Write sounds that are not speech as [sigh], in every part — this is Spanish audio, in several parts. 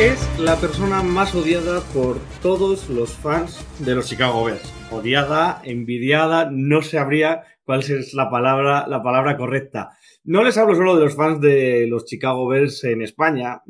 Es la persona más odiada por todos los fans de los Chicago Bears. Odiada, envidiada, no sabría cuál es la palabra, la palabra correcta. No les hablo solo de los fans de los Chicago Bears en España,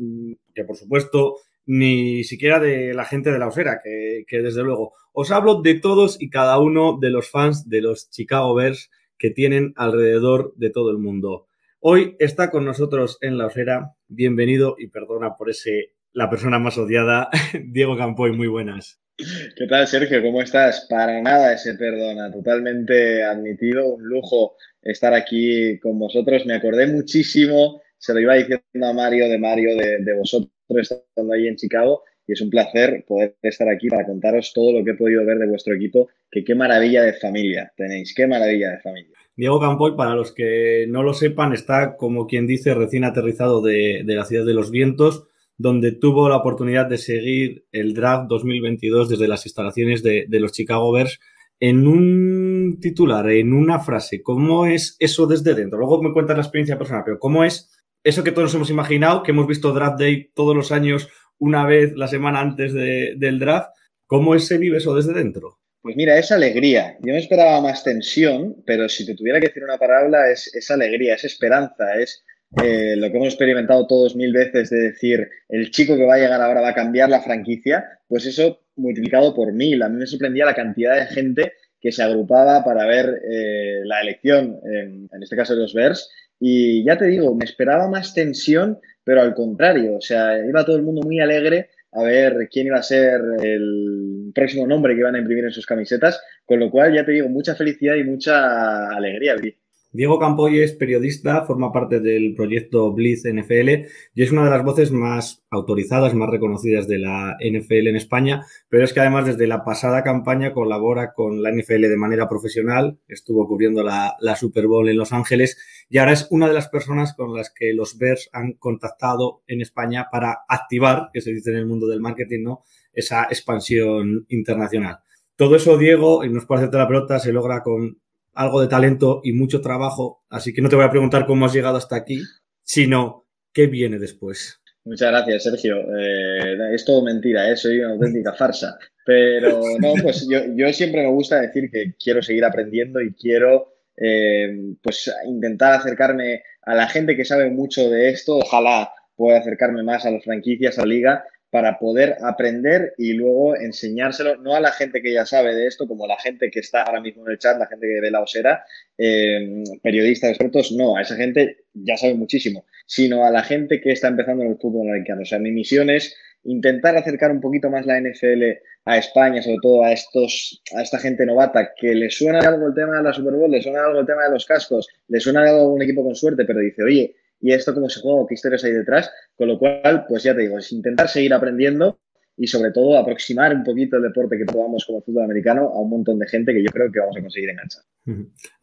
que por supuesto, ni siquiera de la gente de la Osera, que, que desde luego. Os hablo de todos y cada uno de los fans de los Chicago Bears que tienen alrededor de todo el mundo. Hoy está con nosotros en la Osera. Bienvenido y perdona por ese la persona más odiada, [laughs] Diego Campoy, muy buenas. ¿Qué tal, Sergio? ¿Cómo estás? Para nada ese perdona, totalmente admitido, un lujo estar aquí con vosotros. Me acordé muchísimo, se lo iba diciendo a Mario de Mario, de, de vosotros estando ahí en Chicago, y es un placer poder estar aquí para contaros todo lo que he podido ver de vuestro equipo, que qué maravilla de familia tenéis, qué maravilla de familia. Diego Campoy, para los que no lo sepan, está, como quien dice, recién aterrizado de, de la ciudad de los vientos, donde tuvo la oportunidad de seguir el draft 2022 desde las instalaciones de, los Chicago Bears en un titular, en una frase. ¿Cómo es eso desde dentro? Luego me cuentas la experiencia personal, pero ¿cómo es eso que todos hemos imaginado, que hemos visto Draft Day todos los años, una vez la semana antes de, del draft? ¿Cómo es se vive eso desde dentro? Pues mira, es alegría. Yo me esperaba más tensión, pero si te tuviera que decir una palabra, es, es alegría, es esperanza, es eh, lo que hemos experimentado todos mil veces de decir el chico que va a llegar ahora va a cambiar la franquicia, pues eso multiplicado por mil. A mí me sorprendía la cantidad de gente que se agrupaba para ver eh, la elección, en, este caso de los Bears. Y ya te digo, me esperaba más tensión, pero al contrario, o sea, iba todo el mundo muy alegre a ver quién iba a ser el próximo nombre que iban a imprimir en sus camisetas, con lo cual ya te digo, mucha felicidad y mucha alegría. Diego Campoy es periodista, forma parte del proyecto Blitz NFL y es una de las voces más autorizadas, más reconocidas de la NFL en España, pero es que además desde la pasada campaña colabora con la NFL de manera profesional, estuvo cubriendo la, Super Bowl en Los Ángeles y ahora es una de las personas con las que los Bears han contactado en España para activar, que se dice en el mundo del marketing, ¿no? esa expansión internacional. Todo eso, Diego, y nos puede hacerte la pelota, se logra con algo de talento y mucho trabajo, así que no te voy a preguntar cómo has llegado hasta aquí, sino qué viene después. Muchas gracias, Sergio. Eh, es todo mentira, ¿eh? soy una auténtica farsa. Pero no, pues yo, siempre me gusta decir que quiero seguir aprendiendo y quiero eh, pues intentar acercarme a la gente que sabe mucho de esto. Ojalá pueda acercarme más a las franquicias, a la liga, para poder aprender y luego enseñárselo, no a la gente que ya sabe de esto, como la gente que está ahora mismo en el chat, la gente que ve la osera, eh, periodistas, expertos, no, a esa gente ya sabe muchísimo, sino a la gente que está empezando en el fútbol americano. O sea, mi misión es intentar acercar un poquito más la NFL a España, sobre todo a estos, a esta gente novata, que le suena algo el tema de la Super Bowl, le suena algo el tema de los cascos, le suena algo un equipo con suerte, pero dice, oye, y esto cómo se juega, qué historias hay detrás. Con lo cual, pues ya te digo, es intentar seguir aprendiendo y sobre todo aproximar un poquito el deporte que probamos como fútbol americano a un montón de gente que yo creo que vamos a conseguir enganchar.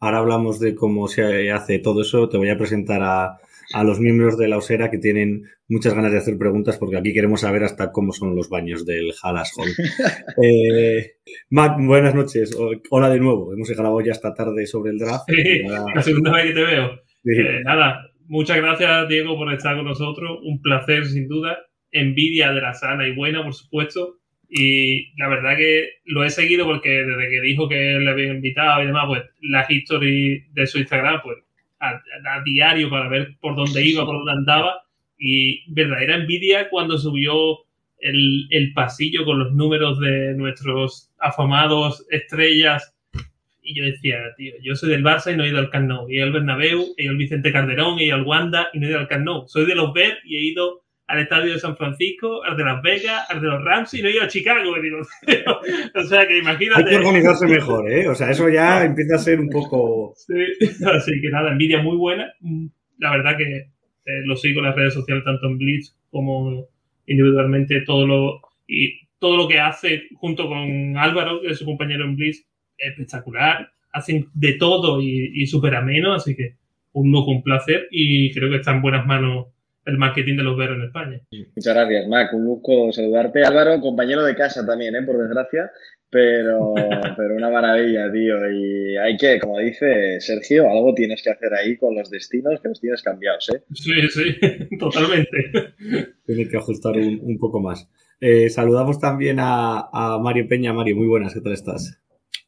Ahora hablamos de cómo se hace todo eso. Te voy a presentar a, a los miembros de la Osera que tienen muchas ganas de hacer preguntas porque aquí queremos saber hasta cómo son los baños del Halas Hall. [laughs] eh, Mac, buenas noches. Hola de nuevo. Hemos grabado ya esta tarde sobre el draft. Sí, la segunda vez que te veo. Sí. Eh, nada, muchas gracias, Diego, por estar con nosotros. Un placer, sin duda. Envidia de la sana y buena, por supuesto. Y la verdad que lo he seguido porque desde que dijo que le había invitado y demás, pues la history de su Instagram, pues a, diario para ver por dónde iba, por dónde andaba. Y verdadera envidia cuando subió el, el pasillo con los números de nuestros afamados estrellas y yo decía, tío, yo soy del Barça y no he ido al Camp Nou. He ido al Bernabéu, he ido al Vicente Calderón, he ido al Wanda y no he ido al Camp Nou. Soy de los Bears y he ido al estadio de San Francisco, al de Las Vegas, al de los Rams y no he ido a Chicago. Digo, [laughs] o sea, que imagínate. Hay que organizarse mejor, ¿eh? O sea, eso ya empieza a ser un poco. Sí, [laughs] así que nada, envidia muy buena. La verdad que eh, lo sigo en las redes sociales, tanto en Blitz como individualmente, todo lo, y todo lo que hace junto con Álvaro, que es su compañero en Blitz, espectacular. Hacen de todo y, y súper ameno, así que un lujo, un placer y creo que está en buenas manos el marketing de los veros en España. Muchas gracias, Mac. Un gusto saludarte. Álvaro, compañero de casa también, ¿eh? por desgracia, pero, [laughs] pero una maravilla, tío. Y hay que, como dice Sergio, algo tienes que hacer ahí con los destinos que los tienes cambiados. ¿eh? Sí, sí, [laughs] totalmente. Tienes que ajustar un, un poco más. Eh, saludamos también a, a, Mario Peña. Mario, muy buenas, ¿qué tal estás?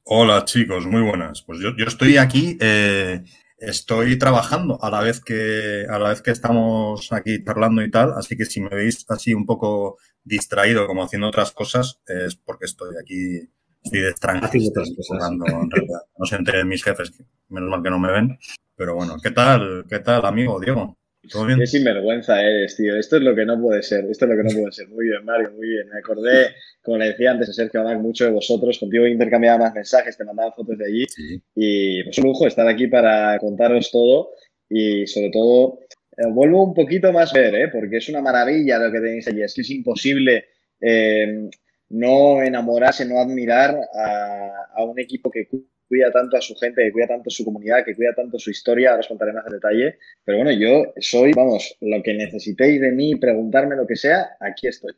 Hola chicos, muy buenas. Pues yo, yo estoy aquí eh, estoy trabajando a la vez que a la vez que estamos aquí charlando y tal, así que si me veis así un poco distraído como haciendo otras cosas es porque estoy aquí estoy de extranjero jugando, en realidad. no se enteren mis jefes, menos mal que no me ven, pero bueno, ¿qué tal? ¿Qué tal, amigo Diego? ¿Todo bien? Qué sinvergüenza eres, tío. Esto es lo que no puede ser. Esto es lo que no puede ser. Muy bien, Mario, muy bien. Me acordé, como le decía antes a Sergio Amac, mucho de vosotros. Contigo intercambiaba más mensajes, te mandaba fotos de allí. Sí. Y pues un lujo estar aquí para contaros todo. Y sobre todo, eh, vuelvo un poquito más a ver, ¿eh? porque es una maravilla lo que tenéis allí. Es que es imposible eh, no enamorarse, no admirar a, a un equipo que cuida tanto a su gente, que cuida tanto su comunidad, que cuida tanto su historia, ahora os contaré más en detalle. Pero bueno, yo soy, vamos, lo que necesitéis de mí, preguntarme lo que sea, aquí estoy.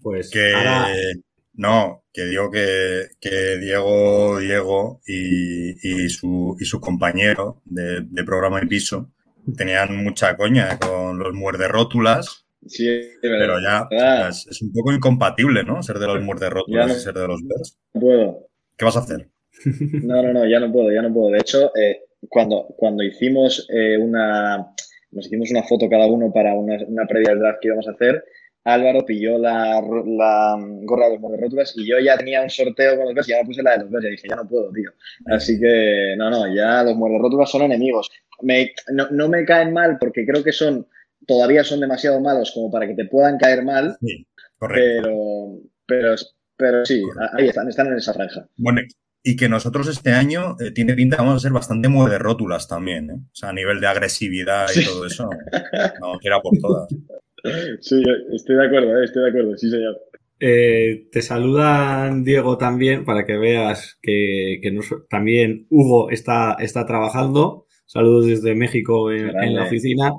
Pues que ahora... no, que digo que, que Diego, Diego y, y, su, y su compañero de, de programa y piso tenían mucha coña con los muerderótulas. Sí, pero ya es, es, un poco incompatible, ¿no? Ser de los muerderótulas no, y ser de los Bears. No puedo. ¿Qué vas a hacer? No, no, no, ya no puedo, ya no puedo. De hecho, eh, cuando, cuando hicimos eh, una, nos hicimos una foto cada uno para una, una, previa del draft que íbamos a hacer, Álvaro pilló la, la gorra de los rótulas y yo ya tenía un sorteo con los Bears y ya me puse la de los Bears y dije, ya no puedo, tío. Así que, no, no, ya los rótulas son enemigos. Me, no, no, me caen mal porque creo que son, todavía son demasiado malos como para que te puedan caer mal. Sí, correcto. Pero, pero, pero sí, correcto. ahí están, están en esa franja. Bueno, y que nosotros este año eh, tiene pinta vamos a ser bastante mueve rótulas también, ¿eh? O sea, a nivel de agresividad y sí. todo eso, no, que era por todas. Sí, estoy de acuerdo, ¿eh? estoy de acuerdo, sí, señor. Eh, te saludan Diego también para que veas que, que nos, también Hugo está, está trabajando. Saludos desde México en, en la oficina.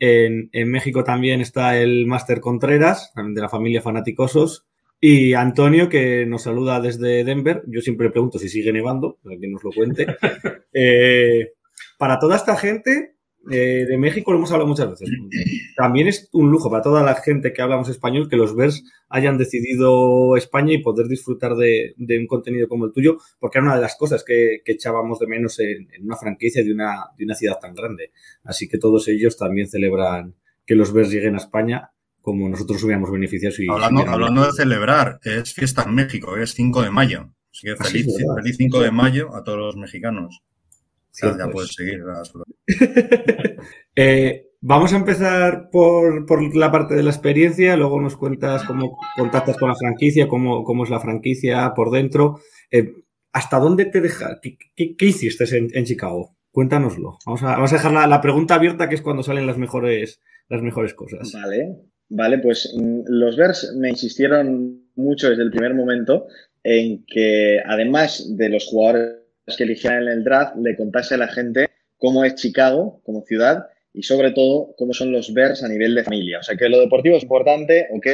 En, en, México también está el Máster Contreras, de la familia Fanaticosos. Y Antonio, que nos saluda desde Denver. Yo siempre pregunto si sigue nevando, para que nos lo cuente. [laughs] eh, para toda esta gente eh, de México, lo hemos hablado muchas veces. También es un lujo para toda la gente que hablamos español que los Bears hayan decidido España y poder disfrutar de, de, un contenido como el tuyo, porque era una de las cosas que, que echábamos de menos en, en, una franquicia de una, de una ciudad tan grande. Así que todos ellos también celebran que los Bears lleguen a España como nosotros hubiéramos beneficios. Y hablando, hablando de celebrar, es fiesta en México, es 5 de mayo. Así que feliz, Así feliz 5 de mayo a todos los mexicanos. Ya, ya puedes seguir. [laughs] eh, vamos a empezar por, por, la parte de la experiencia, luego nos cuentas cómo contactas con la franquicia, cómo, cómo es la franquicia por dentro. Eh, ¿Hasta dónde te deja? ¿Qué, qué, qué hiciste en, en, Chicago? Cuéntanoslo. Vamos a, vamos a dejar la, la, pregunta abierta, que es cuando salen las mejores, las mejores cosas. Vale. Vale, pues mm, los Bears me insistieron mucho desde el primer momento en que además de los jugadores que eligieran en el draft, le contase a la gente cómo es Chicago como ciudad y sobre todo cómo son los Bears a nivel de familia. O sea que lo deportivo es importante, ok,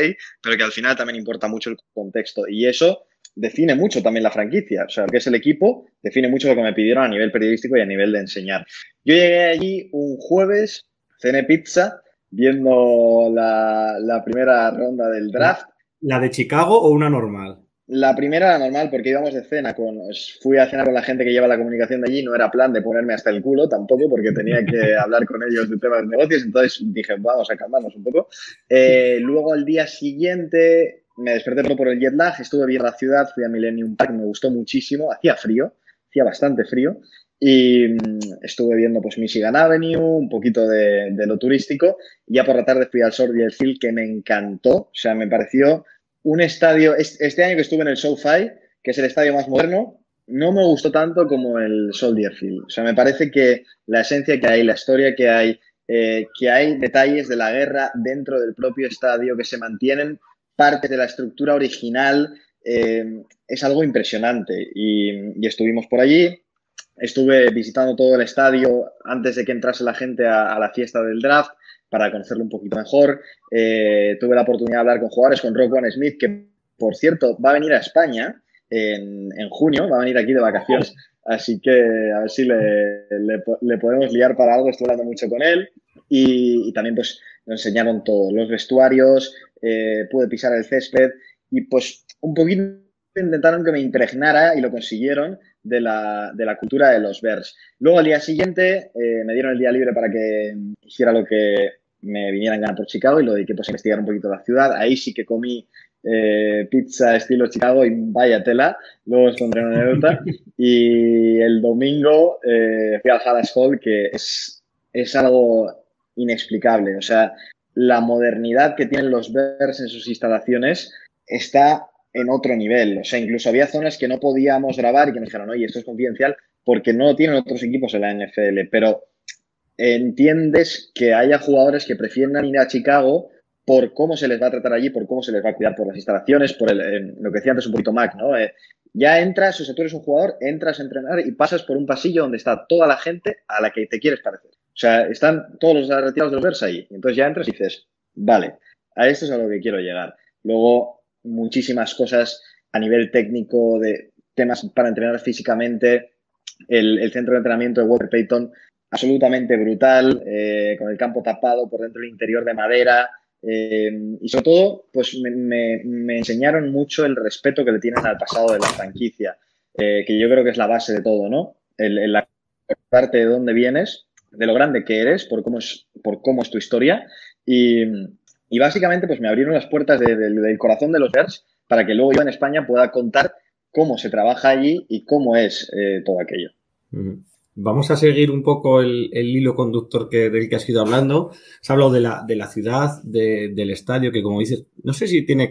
pero que al final también importa mucho el contexto y eso define mucho también la franquicia. O sea, que es el equipo define mucho lo que me pidieron a nivel periodístico y a nivel de enseñar. Yo llegué allí un jueves, cené pizza viendo la, la, primera ronda del draft. ¿La de Chicago o una normal? La primera era normal porque íbamos de cena con. Fui a cenar con la gente que lleva la comunicación de allí. No era plan de ponerme hasta el culo tampoco, porque tenía que [laughs] hablar con ellos de temas de negocios. Entonces dije, vamos a calmarnos un poco. Eh, luego al día siguiente me desperté por el jet lag. Estuve bien la ciudad, fui a Millennium Park, me gustó muchísimo. Hacía frío, hacía bastante frío y mm, estuve viendo pues Michigan Avenue, un poquito de, lo turístico. Ya por la tarde fui al Soldier Field que me encantó. O sea, me pareció un estadio. Este año que estuve en el SoFi, que es el estadio más moderno, no me gustó tanto como el Soldier Field. O sea, me parece que la esencia que hay, la historia que hay, eh, que hay detalles de la guerra dentro del propio estadio que se mantienen parte de la estructura original. Eh, es algo impresionante. y estuvimos por allí, Estuve visitando todo el estadio antes de que entrase la gente a, la fiesta del draft para conocerlo un poquito mejor. Eh, tuve la oportunidad de hablar con jugadores, con Rock Smith, que por cierto va a venir a España en, junio, va a venir aquí de vacaciones. Así que a ver si le, podemos liar para algo. Estuve hablando mucho con él y, también pues nos enseñaron todos los vestuarios, eh, pude pisar el césped y pues un poquito intentaron que me impregnara y lo consiguieron de la, de la cultura de los Bears. Luego al día siguiente eh, me dieron el día libre para que hiciera lo que me vinieran ganar por Chicago y lo dediqué pues, a investigar un poquito la ciudad. Ahí sí que comí eh, pizza estilo Chicago y vaya tela. Luego os pondré una anécdota. [laughs] Y el domingo eh, fui al Hall, que es, es algo inexplicable. O sea, la modernidad que tienen los Bears en sus instalaciones está en otro nivel. O sea, incluso había zonas que no podíamos grabar y que nos dijeron, oye, esto es confidencial porque no lo tienen otros equipos en la NFL. Pero entiendes que haya jugadores que prefieren ir a Chicago por cómo se les va a tratar allí, por cómo se les va a cuidar por las instalaciones, por el, lo que decía antes un poquito Mac, ¿no? Eh, ya entras, o sea, tú eres un jugador, entras a entrenar y pasas por un pasillo donde está toda la gente a la que te quieres parecer. O sea, están todos los retirados de los Bears ahí. Entonces ya entras y dices, vale, a esto es a lo que quiero llegar. Luego, muchísimas cosas a nivel técnico de temas para entrenar físicamente. El, centro de entrenamiento de Walter Payton, absolutamente brutal, eh, con el campo tapado por dentro del interior de madera. Eh, y sobre todo, pues me, enseñaron mucho el respeto que le tienen al pasado de la franquicia, eh, que yo creo que es la base de todo, ¿no? El, la parte de dónde vienes, de lo grande que eres, por cómo es, por cómo es tu historia. Y, y básicamente pues me abrieron las puertas del corazón de los Bears para que luego yo en España pueda contar cómo se trabaja allí y cómo es eh, todo aquello. Vamos a seguir un poco el, hilo conductor que, del que has ido hablando. Se ha hablado de la, de la ciudad, del estadio, que como dices, no sé si tiene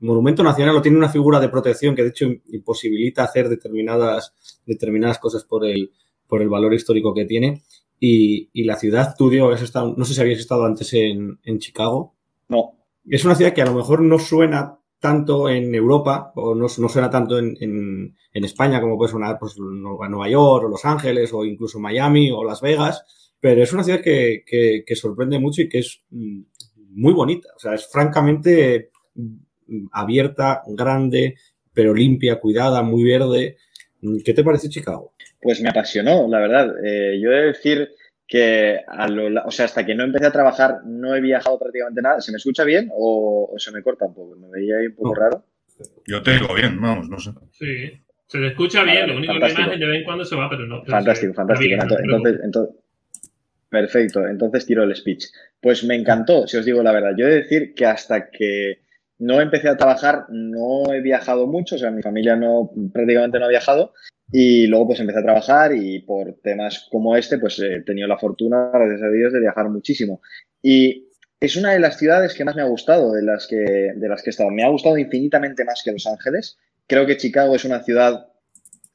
monumento nacional o tiene una figura de protección que de hecho imposibilita hacer determinadas, determinadas cosas por el, por el valor histórico que tiene. Y, la ciudad, tú, Diego, estado, no sé si habías estado antes en, Chicago. No. Es una ciudad que a lo mejor no suena tanto en Europa o no, suena tanto en, España como puede sonar pues, Nueva York o Los Ángeles o incluso Miami o Las Vegas, pero es una ciudad que, sorprende mucho y que es mm, muy bonita. O sea, es francamente mm, abierta, grande, pero limpia, cuidada, muy verde. ¿Qué te parece Chicago? Pues me apasionó, la verdad. Eh, yo he de decir que a o sea, hasta que no empecé a trabajar no he viajado prácticamente nada. ¿Se me escucha bien o, se me corta un poco? ¿Me veía ahí un poco raro? Yo te digo bien, vamos, no sé. Sí, se te escucha bien, lo único que la imagen de vez en cuando se va, pero no. fantástico, fantástico. entonces, entonces, perfecto, entonces tiro el speech. Pues me encantó, si os digo la verdad. Yo he de decir que hasta que no empecé a trabajar no he viajado mucho, o sea, mi familia no prácticamente no ha viajado y luego pues empecé a trabajar y por temas como este pues he tenido la fortuna, gracias a Dios, de viajar muchísimo. Y es una de las ciudades que más me ha gustado de las que, de las que he estado. Me ha gustado infinitamente más que Los Ángeles. Creo que Chicago es una ciudad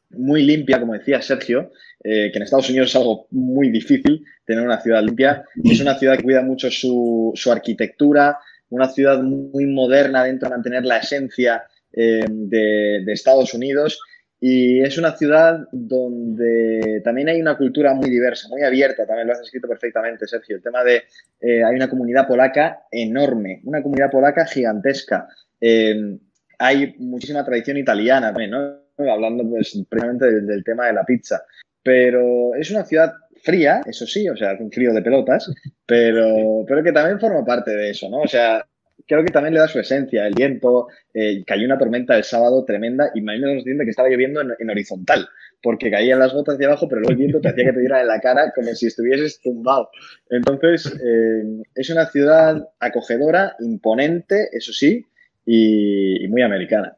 muy limpia, como decía Sergio, eh, que en Estados Unidos es algo muy difícil tener una ciudad limpia. Es una ciudad que cuida mucho su, su arquitectura, una ciudad muy moderna dentro de mantener la esencia eh, de, de Estados Unidos y es una ciudad donde también hay una cultura muy diversa, muy abierta, también lo has escrito perfectamente, Sergio. El tema de, eh, hay una comunidad polaca enorme, una comunidad polaca gigantesca. Eh, hay muchísima tradición italiana también, ¿no? Hablando pues precisamente del, tema de la pizza. Pero es una ciudad fría, eso sí, o sea, un frío de pelotas, pero, pero que también forma parte de eso, ¿no? O sea, creo que también le da su esencia, el viento, eh, cayó una tormenta el sábado tremenda y me que estaba lloviendo en, horizontal, porque caían las gotas de abajo, pero luego el viento te hacía que te diera en la cara como si estuvieses tumbado. Entonces, eh, es una ciudad acogedora, imponente, eso sí, y, muy americana.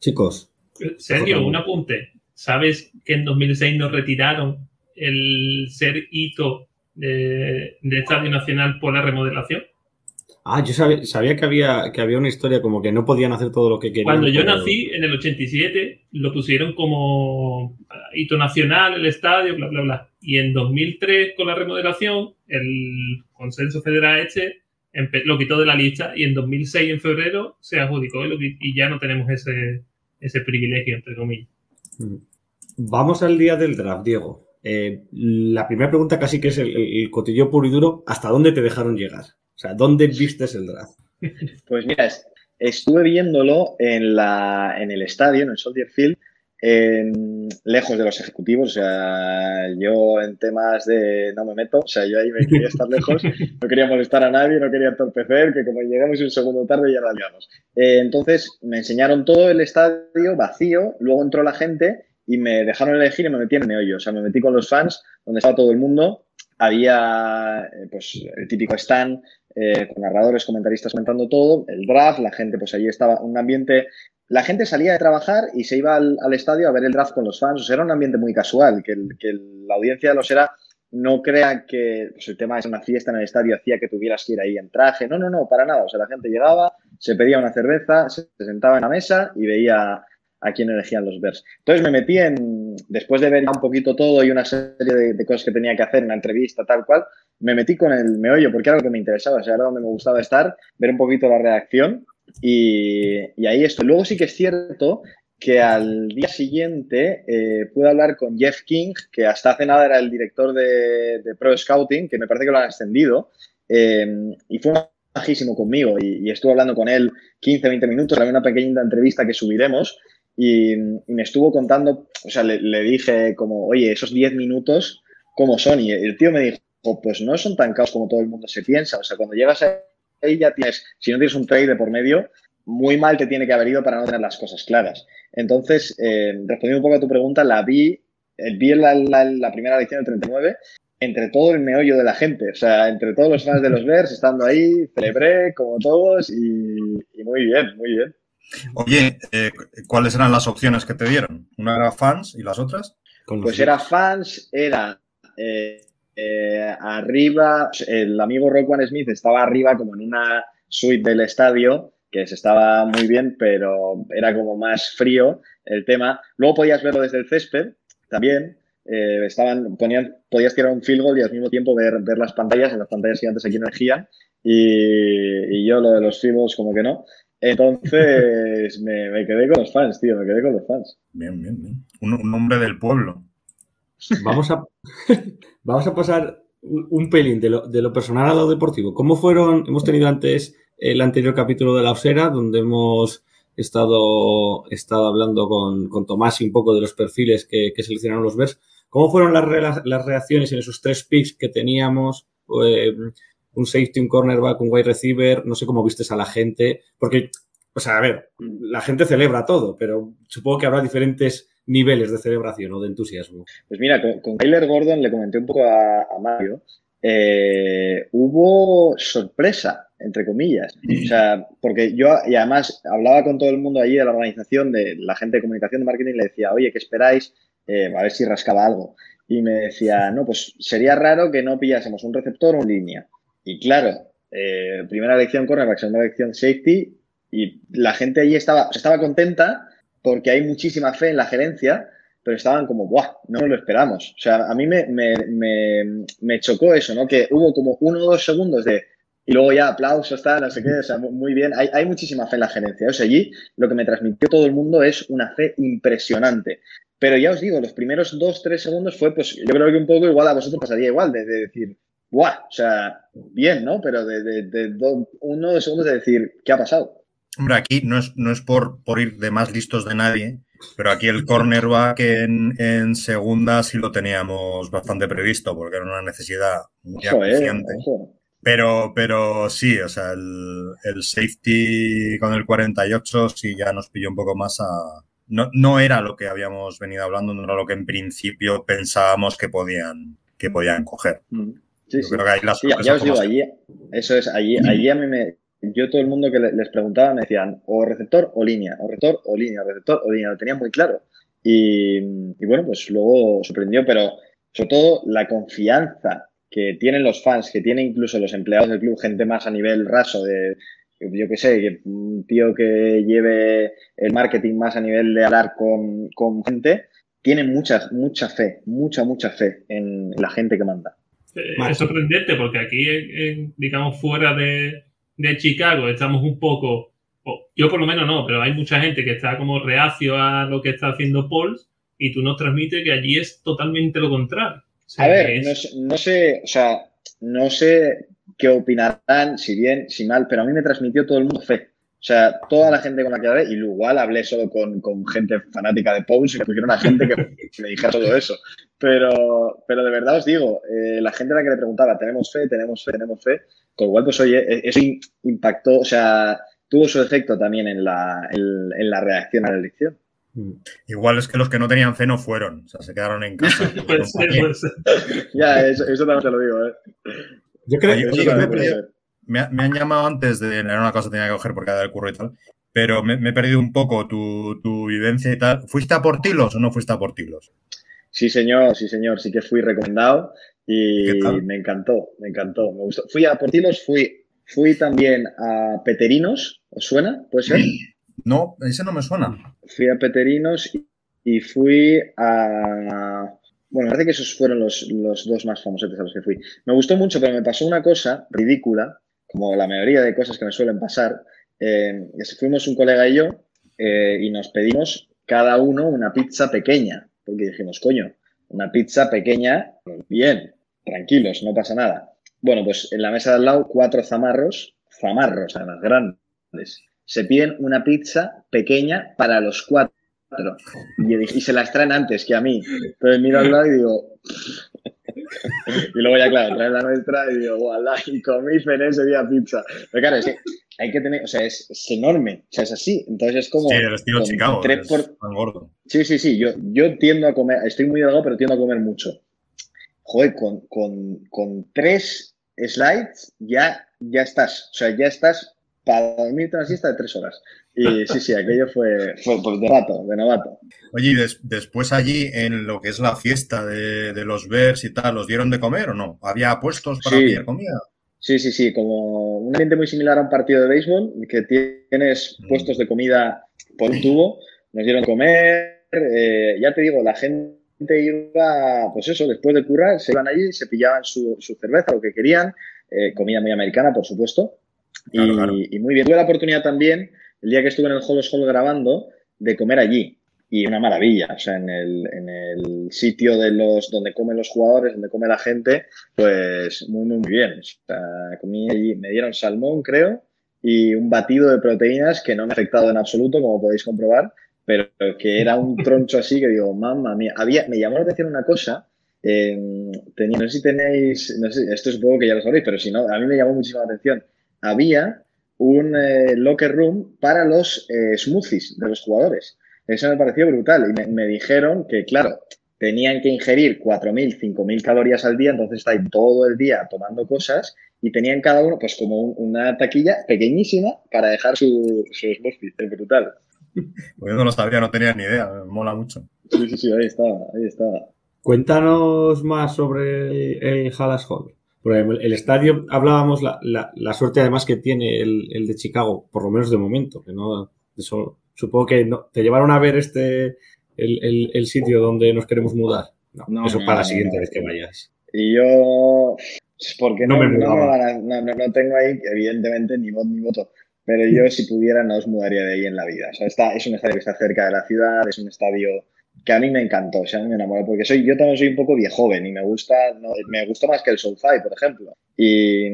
Chicos. Sergio, un apunte. ¿sabes que en 2006 nos retiraron el ser hito de, de Estadio Nacional por la remodelación? Ah, yo sabía, sabía, que, había, que había una historia como que no podían hacer todo lo que querían. Cuando yo nací, en el 87, lo pusieron como hito nacional, el estadio, bla, bla, bla. Y en 2003, con la remodelación, el Consenso Federal este lo quitó de la lista y en 2006, en febrero, se adjudicó y ya no tenemos ese, ese privilegio, entre comillas. Mm. Vamos al día del draft, Diego. Eh, la primera pregunta casi que es el, el cotillo puro y duro. ¿Hasta dónde te dejaron llegar? O sea, ¿dónde vistes el draft? Pues mira, estuve viéndolo en, la, en el estadio, en el Soldier Field, lejos de los ejecutivos. O sea, yo en temas de no me meto, o sea, yo ahí me quería estar lejos, no quería molestar a nadie, no quería entorpecer, que como llegamos un segundo tarde ya la liamos. Eh, entonces me enseñaron todo el estadio vacío, luego entró la gente y me dejaron elegir y me metí en meollo. O sea, me metí con los fans, donde estaba todo el mundo. Había eh, pues el típico stand eh, con narradores, comentaristas comentando todo, el draft, la gente, pues allí estaba un ambiente, la gente salía de trabajar y se iba al, estadio a ver el draft con los fans, o sea, era un ambiente muy casual, que, la audiencia de los era no crea que pues, el tema de una fiesta en el estadio hacía que tuvieras que ir ahí en traje, no, no, no, para nada, o sea, la gente llegaba, se pedía una cerveza, se sentaba en la mesa y veía a quién elegían los Bears. Entonces me metí en, después de ver un poquito todo y una serie de, cosas que tenía que hacer en la entrevista, tal cual, me metí con el meollo porque era lo que me interesaba, o sea, era donde me gustaba estar, ver un poquito la reacción y, ahí esto. Luego sí que es cierto que al día siguiente eh, pude hablar con Jeff King, que hasta hace nada era el director de, Pro Scouting, que me parece que lo han extendido, eh, y fue bajísimo conmigo y, y, estuve hablando con él 15, 20 minutos, había una pequeña entrevista que subiremos y, me estuvo contando, o sea, le, dije como, oye, esos 10 minutos, ¿cómo son? Y el tío me dijo, pues no son tan caos como todo el mundo se piensa. O sea, cuando llegas ahí ya tienes, si no tienes un trade de por medio, muy mal te tiene que haber ido para no tener las cosas claras. Entonces, eh, respondiendo un poco a tu pregunta, la vi, eh, vi la, la, primera edición del 39 entre todo el meollo de la gente, o sea, entre todos los fans de los Bears, estando ahí, celebré como todos y muy bien, muy bien. Oye, eh, ¿cuáles eran las opciones que te dieron? ¿Una era fans y las otras? Pues era fans, era eh, eh, arriba, el amigo One Smith estaba arriba como en una suite del estadio, que se estaba muy bien, pero era como más frío el tema. Luego podías verlo desde el césped también. estaban, ponían, podías tirar un field goal y al mismo tiempo ver, las pantallas, en las pantallas gigantes aquí energía. Y, y yo lo de los field como que no. Entonces [laughs] me, quedé con los fans, tío, me quedé con los fans. Bien, bien, bien. Un, hombre del pueblo. Vamos a, [laughs] vamos a pasar un pelín de lo, personal a lo deportivo. ¿Cómo fueron? Hemos tenido antes el anterior capítulo de la Osera, donde hemos estado, estado hablando con, Tomás y un poco de los perfiles que, seleccionaron los Bears. ¿Cómo fueron las, las reacciones en esos tres picks que teníamos? Eh, un safety, un cornerback, un wide receiver, no sé cómo vistes a la gente, porque, o sea, a ver, la gente celebra todo, pero supongo que habrá diferentes niveles de celebración o de entusiasmo. Pues mira, con, Kyler Gordon le comenté un poco a, Mario, eh, hubo sorpresa, entre comillas. O sea, porque yo, y además hablaba con todo el mundo allí de la organización, de la gente de comunicación de marketing, y le decía, oye, ¿qué esperáis? Eh, a ver si rascaba algo. Y me decía, no, pues sería raro que no pillásemos un receptor o un línea. Y claro, eh, primera elección cornerback, segunda elección safety, y la gente allí estaba, estaba contenta porque hay muchísima fe en la gerencia, pero estaban como, ¡buah! No lo esperamos. O sea, a mí me, me, me, me chocó eso, ¿no? Que hubo como uno o dos segundos de, y luego ya aplausos, tal, no sé qué, o sea, muy bien. Hay, hay muchísima fe en la gerencia. O sea, allí lo que me transmitió todo el mundo es una fe impresionante. Pero ya os digo, los primeros dos, tres segundos fue, pues, yo creo que un poco igual a vosotros pasaría igual, de decir, ¡buah! O sea, bien, ¿no? Pero de, de, de, uno de segundos de decir, ¿qué ha pasado? Hombre, aquí no es, no es por, por ir de más listos de nadie, pero aquí el cornerback en, en segunda sí lo teníamos bastante previsto, porque era una necesidad muy eh, Pero, pero sí, o sea, el, el, safety con el 48 sí ya nos pilló un poco más a... No, no era lo que habíamos venido hablando, no era lo que en principio pensábamos que podían, que podían coger. Mm. Sí, ya, os digo, allí, eso es, allí, allí a mí me, yo todo el mundo que les preguntaba me decían o receptor o línea, o receptor o línea, o receptor o línea, lo tenía muy claro. y, y bueno, pues luego sorprendió, pero sobre todo la confianza que tienen los fans, que tienen incluso los empleados del club, gente más a nivel raso de, yo qué sé, que un tío que lleve el marketing más a nivel de hablar con, con gente, tiene mucha, mucha fe, mucha, mucha fe en la gente que manda. Eh, es sorprendente porque aquí, en- digamos, fuera de, de Chicago, estamos un poco, yo por lo menos no, pero hay mucha gente que está como reacio a lo que está haciendo Paul y tú nos transmites que allí es totalmente lo contrario. O sea, A ver, es- no, sé- no sé, o sea, no sé qué opinarán, si bien, si mal, pero a mí me transmitió todo el mundo fe. O sea, toda la gente con la que hablé, y igual hablé solo con, con gente fanática de Pose y me pusieron a gente que [laughs] me dijera todo eso. Pero, pero de verdad os digo, eh, la gente a la que le preguntaba, tenemos fe, tenemos fe, tenemos fe, con lo cual, pues oye, e- eso impactó, o sea, tuvo su efecto también en la, en, en la reacción a la elección. Igual es que los que no tenían fe no fueron, o sea, se quedaron en casa. [laughs] [laughs] Ya, eso, eso también te lo digo, ¿eh? Yo creo también me-. Me, me han llamado antes de era una cosa que tenía que coger porque era del curro y tal, pero me, me he perdido un poco tu, tu vivencia y tal. ¿Fuiste a Portilos o no fuiste a Portilos? Sí, señor, sí, señor, sí que fui recomendado y ¿Qué tal? me encantó, me encantó, me gustó. Fui a Portilos, fui, fui también a Peterinos, ¿os suena? ¿Puede ser? [laughs] No, ese no me suena. Fui a Peterinos y, y fui a... Bueno, parece que esos fueron los, los dos más famosos a los que fui. Me gustó mucho, pero me pasó una cosa ridícula, como la mayoría de cosas que me suelen pasar. Eh, fuimos un colega y yo eh, y nos pedimos cada uno una pizza pequeña, porque dijimos, coño, una pizza pequeña, bien, tranquilos, no pasa nada. Bueno, pues en la mesa de al lado, cuatro zamarros, zamarros además grandes, se piden una pizza pequeña para los cuatro. Y, yo dije- y se las traen antes que a mí. Entonces miro al lado y digo. [laughs] y luego ya, claro, traen la nuestra y digo, voilà, y comí cené ese día pizza. Pero claro, es que hay que tener, o sea, es, es enorme, o sea, es así. Entonces es como. Sí, el estilo Chicago. tres es por- gordo. Sí, sí, sí, yo, yo tiendo a comer, estoy muy delgado, pero tiendo a comer mucho. Joder, con, con, con tres slides ya, ya estás, o sea, ya estás para dormirte una siesta de tres horas. Y sí, sí, aquello fue, fue pues, de novato, de novato. Oye, y des- después allí en lo que es la fiesta de, de los Bears y tal, ¿los dieron de comer o no? ¿Había puestos para Sí. pillar comida? Sí, sí, sí, como un ambiente muy similar a un partido de béisbol, que tienes Mm. puestos de comida por un tubo, nos dieron comer, eh, ya te digo, la gente iba, pues eso, después de currar, se iban allí, se pillaban su, su cerveza, lo que querían, eh, comida muy americana, por supuesto, y, Claro, claro. y muy bien. Tuve la oportunidad también, el día que estuve en el Halls Hall grabando, de comer allí. Y una maravilla, o sea, en el, en el sitio de los donde comen los jugadores, donde come la gente, pues muy, muy, muy bien. O sea, comí allí, me dieron salmón, creo, y un batido de proteínas que no me ha afectado en absoluto, como podéis comprobar, pero que era un troncho así que digo, mamma mía. Había, me llamó la atención una cosa, eh, tenía- no sé si tenéis, no sé, esto supongo que ya lo sabréis, pero si no, a mí me llamó muchísima la atención. Había un eh, locker room para los eh, smoothies de los jugadores. Eso me pareció brutal y me, dijeron que, claro, tenían que ingerir 4.000, 5.000 calorías al día, entonces está ahí todo el día tomando cosas y tenían cada uno pues como un- una taquilla pequeñísima para dejar su, su smoothie. Es brutal. Pues yo no lo sabía, no tenía ni idea, me mola mucho. Sí, sí, sí, ahí estaba, ahí estaba. Cuéntanos más sobre el, Hallas Hall. El, el estadio, hablábamos la, la- la suerte además que tiene el, el de Chicago, por lo menos de momento, que no, eso, supongo que no, te llevaron a ver este, el, el- el sitio donde nos queremos mudar. No, No, eso no, para la siguiente no. vez que vayas. Y yo, porque No no, me no- no tengo ahí, evidentemente, ni voz ni voto. Pero yo, si pudiera, no os mudaría de ahí en la vida. O sea, está, es un estadio que está cerca de la ciudad, es un estadio que a mí me encantó, o sea, a mí me enamoró, porque soy, yo también soy un poco viejoven y me gusta, no, me gustó más que el SoFi, por ejemplo. Y,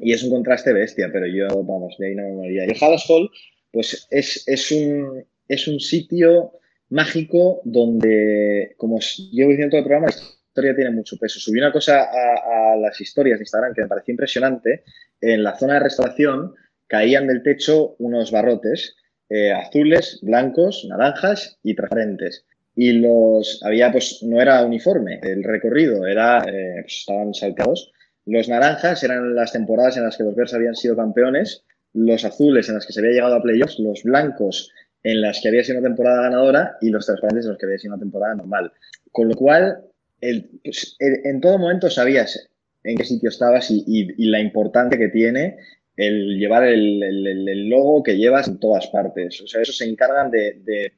y es un contraste bestia, pero yo, vamos, de ahí no me moriría. Y el Hallas Hall, pues es, es, un, es un sitio mágico donde, como llevo diciendo todo el programa, la historia tiene mucho peso. Subí una cosa a, a las historias de Instagram que me pareció impresionante. En la zona de restauración caían del techo unos barrotes eh, azules, blancos, naranjas y transparentes. Y los había, pues, no era uniforme el recorrido, era, eh, pues, estaban salteados. Los naranjas eran las temporadas en las que los Bears habían sido campeones, los azules en las que se había llegado a playoffs, los blancos en las que había sido una temporada ganadora y los transparentes en los que había sido una temporada normal. Con lo cual, pues, en todo momento sabías en qué sitio estabas y, la importancia que tiene el llevar el, logo que llevas en todas partes. O sea, eso se encargan de,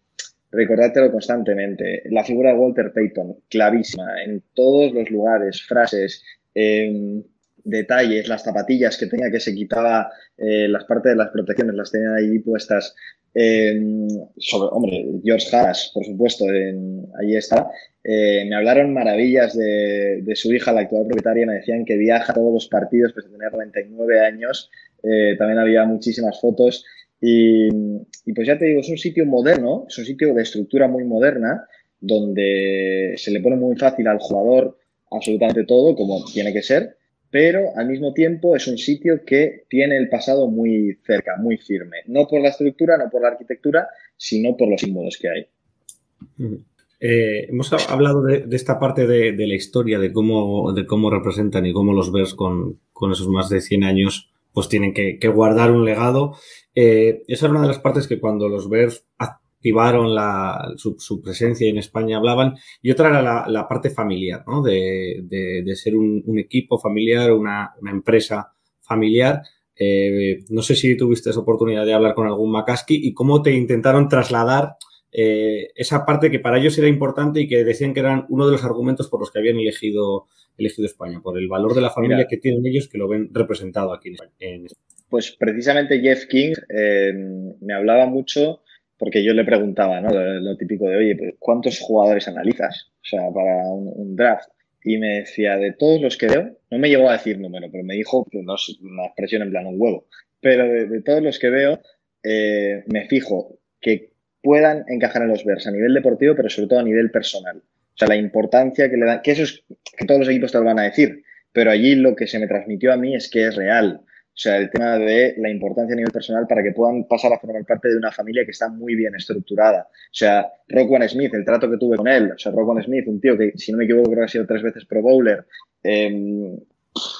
recordártelo constantemente. La figura de Walter Payton, clavísima, en todos los lugares, frases, em, detalles, las zapatillas que tenía que se quitaba, eh, las partes de las protecciones las tenía ahí puestas. Em, sobre, hombre, George Harris, por supuesto, ahí está. Eh, me hablaron maravillas de, su hija, la actual propietaria, me decían que viaja a todos los partidos, pues de tener 99 años. Eh, también había muchísimas fotos. Y, pues ya te digo, es un sitio moderno, es un sitio de estructura muy moderna, donde se le pone muy fácil al jugador absolutamente todo, como tiene que ser, pero al mismo tiempo es un sitio que tiene el pasado muy cerca, muy firme. No por la estructura, no por la arquitectura, sino por los símbolos que hay. Eh, hemos hablado de, esta parte de, la historia, de cómo, de cómo representan y cómo los Bears con, esos más de 100 años pues tienen que, guardar un legado. Eh, esa era una de las partes que cuando los Bears activaron su, presencia en España hablaban. Y otra era la, parte familiar, ¿no? de, ser un, equipo familiar, una, empresa familiar. Eh, no sé si tuviste esa oportunidad de hablar con algún Makaski y cómo te intentaron trasladar eh, esa parte que para ellos era importante y que decían que eran uno de los argumentos por los que habían elegido, elegido España, por el valor de la familia que tienen ellos que lo ven representado aquí en España. Pues precisamente Jeff King eh, me hablaba mucho porque yo le preguntaba, ¿no? Lo, típico de, oye, ¿cuántos jugadores analizas? O sea, para un, draft. Y me decía, de todos los que veo, no me llegó a decir número, pero me dijo, no es una expresión en plan un huevo, pero de, todos los que veo, eh, me fijo que puedan encajar en los Bears a nivel deportivo, pero sobre todo a nivel personal. O sea, la importancia que le dan, que eso es que todos los equipos te lo van a decir, pero allí lo que se me transmitió a mí es que es real. O sea, el tema de la importancia a nivel personal para que puedan pasar a formar parte de una familia que está muy bien estructurada. O sea, Rockwell Smith, el trato que tuve con él. O sea, Rockwell Smith, un tío que, si no me equivoco, creo que ha sido tres veces Pro Bowler. Em,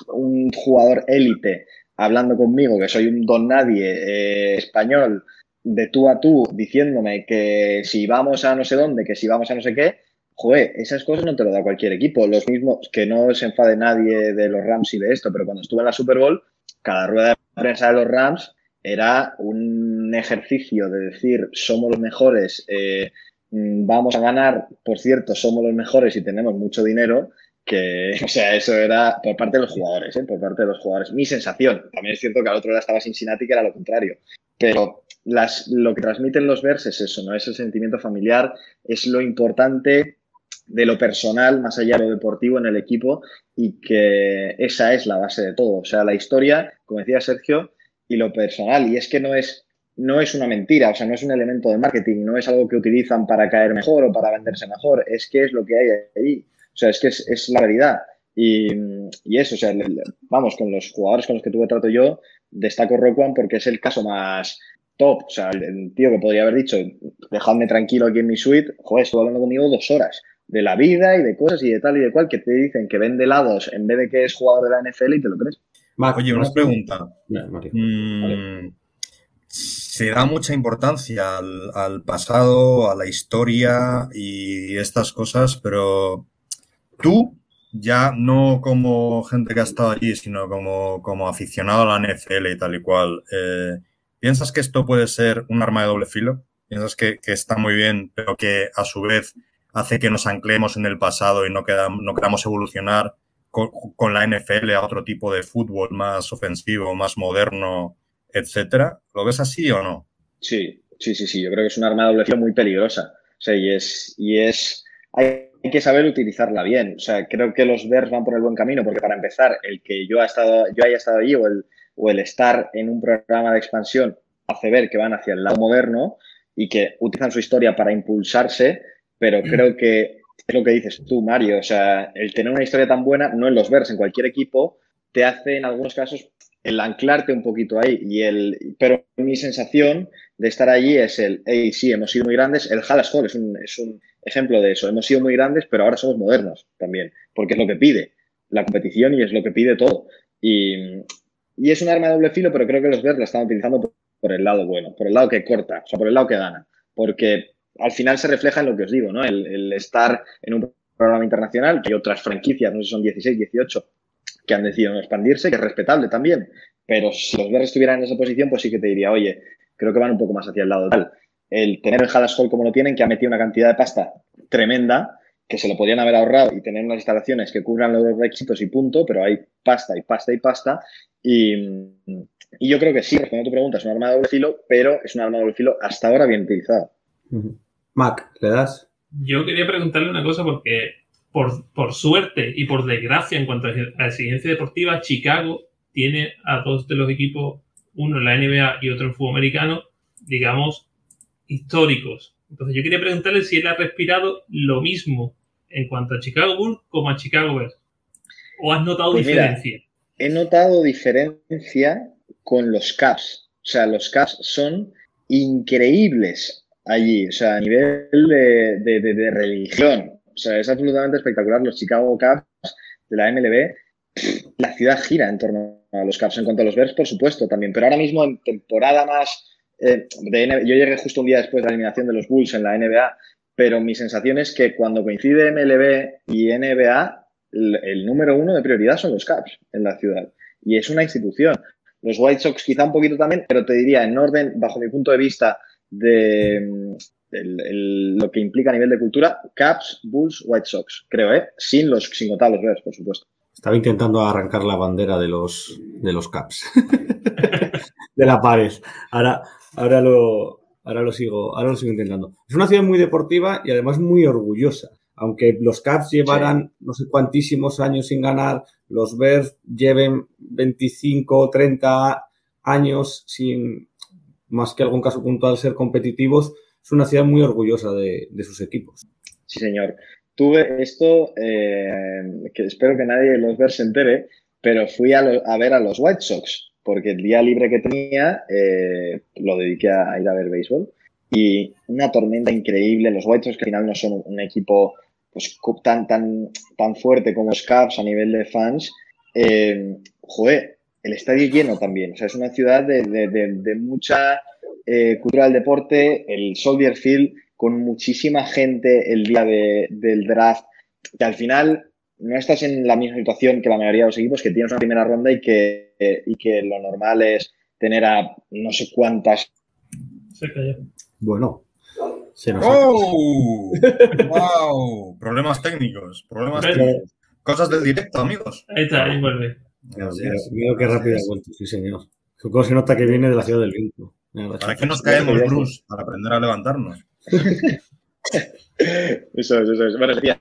un jugador élite hablando conmigo, que soy un don nadie eh, español, de tú a tú diciéndome que si vamos a no sé dónde, que si vamos a no sé qué, joder, esas cosas no te lo da cualquier equipo. Los mismos, que no se enfade nadie de los Rams y de esto, pero cuando estuve en la Super Bowl, cada rueda de prensa de los Rams era un ejercicio de decir somos los mejores, eh, mm, vamos a ganar, por cierto, somos los mejores y tenemos mucho dinero, que, [laughs] o sea, eso era por parte de los jugadores, ¿eh? por parte de los jugadores. Mi sensación, también es cierto que al otro lado estaba Cincinnati, que era lo contrario, pero lo que transmiten los verses es eso, ¿no? Es el sentimiento familiar, es lo importante de lo personal más allá de lo deportivo en el equipo y que esa es la base de todo. O sea, la historia, como decía Sergio, y lo personal. Y es que no es, no es una mentira, o sea, no es un elemento de marketing, no es algo que utilizan para caer mejor o para venderse mejor, es que es lo que hay ahí. O sea, es que es, la realidad. Y, y, eso, o sea, vamos, con los jugadores con los que tuve trato yo, destaco Roquan porque es el caso más, top. O sea, el, tío que podría haber dicho, dejadme tranquilo aquí en mi suite, joder, estuvo hablando conmigo dos horas de la vida y de cosas y de tal y de cual que te dicen que vende helados en vez de que es jugador de la NFL y te lo crees. Oye, una pregunta. Mm, se da mucha importancia al, pasado, a la historia y estas cosas, pero tú, ya no como gente que ha estado allí, sino como, como aficionado a la NFL y tal y cual, eh, ¿Piensas que esto puede ser un arma de doble filo? ¿Piensas que, está muy bien, pero que a su vez hace que nos anclemos en el pasado y no, no queramos evolucionar con, la NFL a otro tipo de fútbol más ofensivo, más moderno, etcétera? ¿Lo ves así o no? Sí, sí, sí, sí. Yo creo que es un arma de doble filo muy peligrosa. O sea, y es, y es, hay que saber utilizarla bien. O sea, creo que los Bears van por el buen camino, porque para empezar, el que yo, ha estado, yo haya estado allí o el, o el estar en un programa de expansión hace ver que van hacia el lado moderno y que utilizan su historia para impulsarse, pero [clears throat] creo que es lo que dices tú, Mario, o sea, el tener una historia tan buena, no en los vers, en cualquier equipo, te hace en algunos casos el anclarte un poquito ahí. Y el, pero mi sensación de estar allí es el, hey, sí, hemos sido muy grandes. El Hallas Hall es un, es un ejemplo de eso. Hemos sido muy grandes, pero ahora somos modernos también, porque es lo que pide la competición y es lo que pide todo. Y, y es un arma de doble filo, pero creo que los Bears la están utilizando por, el lado bueno, por el lado que corta, o sea, por el lado que gana. porque al final se refleja en lo que os digo, ¿no? El, estar en un programa internacional, que hay otras franquicias, no sé son 16, 18, que han decidido expandirse, que es respetable también, pero si los Bears estuvieran en esa posición, pues sí que te diría, oye, creo que van un poco más hacia el lado tal. El tener el Hall como lo tienen, que ha metido una cantidad de pasta tremenda, que se lo podían haber ahorrado y tener unas instalaciones que cubran los requisitos y punto, pero hay pasta y pasta y pasta. Y, yo creo que sí, respondiendo a tu pregunta, es un arma de doble filo, pero es un arma de doble filo hasta ahora bien utilizada. Mac, ¿le das? Yo quería preguntarle una cosa porque, por, por suerte y por desgracia, en cuanto a la exigencia deportiva, Chicago tiene a dos de los equipos, uno en la NBA y otro en fútbol americano, digamos, históricos. Entonces yo quería preguntarle si él ha respirado lo mismo en cuanto a Chicago Bulls como a Chicago Bears. ¿O has notado pues diferencia? He notado diferencia con los Caps. O sea, los Caps son increíbles allí. O sea, a nivel de, religión. O sea, es absolutamente espectacular. Los Chicago Caps de la MLB, la ciudad gira en torno a los Caps. En cuanto a los Bears, por supuesto, también. Pero ahora mismo en temporada más... Eh, yo llegué justo un día después de la eliminación de los Bulls en la NBA, pero mi sensación es que cuando coincide MLB y NBA, el, número uno de prioridad son los Caps en la ciudad. Y es una institución. Los White Sox quizá un poquito también, pero te diría, en orden, bajo mi punto de vista, de, lo que implica a nivel de cultura, Caps, Bulls, White Sox, creo, ¿eh? Sin, los, sin contar los Bears, por supuesto. Estaba intentando arrancar la bandera de los, de los Caps. [laughs] de la pared. Ahora, ahora, lo, ahora, lo sigo, ahora lo sigo intentando. Es una ciudad muy deportiva y además muy orgullosa aunque los Caps llevaran no sé cuantísimos años sin ganar, los Bears lleven 25 o 30 años sin más que algún caso puntual ser competitivos, es una ciudad muy orgullosa de, sus equipos. Sí, señor. Tuve esto, eh, que espero que nadie de los Bears se entere, pero fui a, ver a los White Sox, porque el día libre que tenía eh, lo dediqué a ir a ver béisbol y una tormenta increíble. Los White Sox que al final no son un equipo pues, tan, tan, tan fuerte como Caps a nivel de fans. Eh, joder, el estadio lleno también. O sea, es una ciudad de, de, mucha eh, cultura del deporte. El Soldier Field con muchísima gente el día del draft. Que al final no estás en la misma situación que la mayoría de los equipos, que tienes una primera ronda y que, y que lo normal es tener a no sé cuántas. Se cayó. Bueno, se nos ¡Oh! [laughs] ¡Wow! Problemas técnicos, problemas técnicos. Cosas del directo, amigos. Ahí está, ahí vuelve. Mira qué rápido ha vuelto, sí, señor. Supongo se nota que viene de la ciudad del viento. ¿Para qué nos caemos, Bruce? Para aprender a levantarnos. [laughs] eso es, eso es. Bueno, decía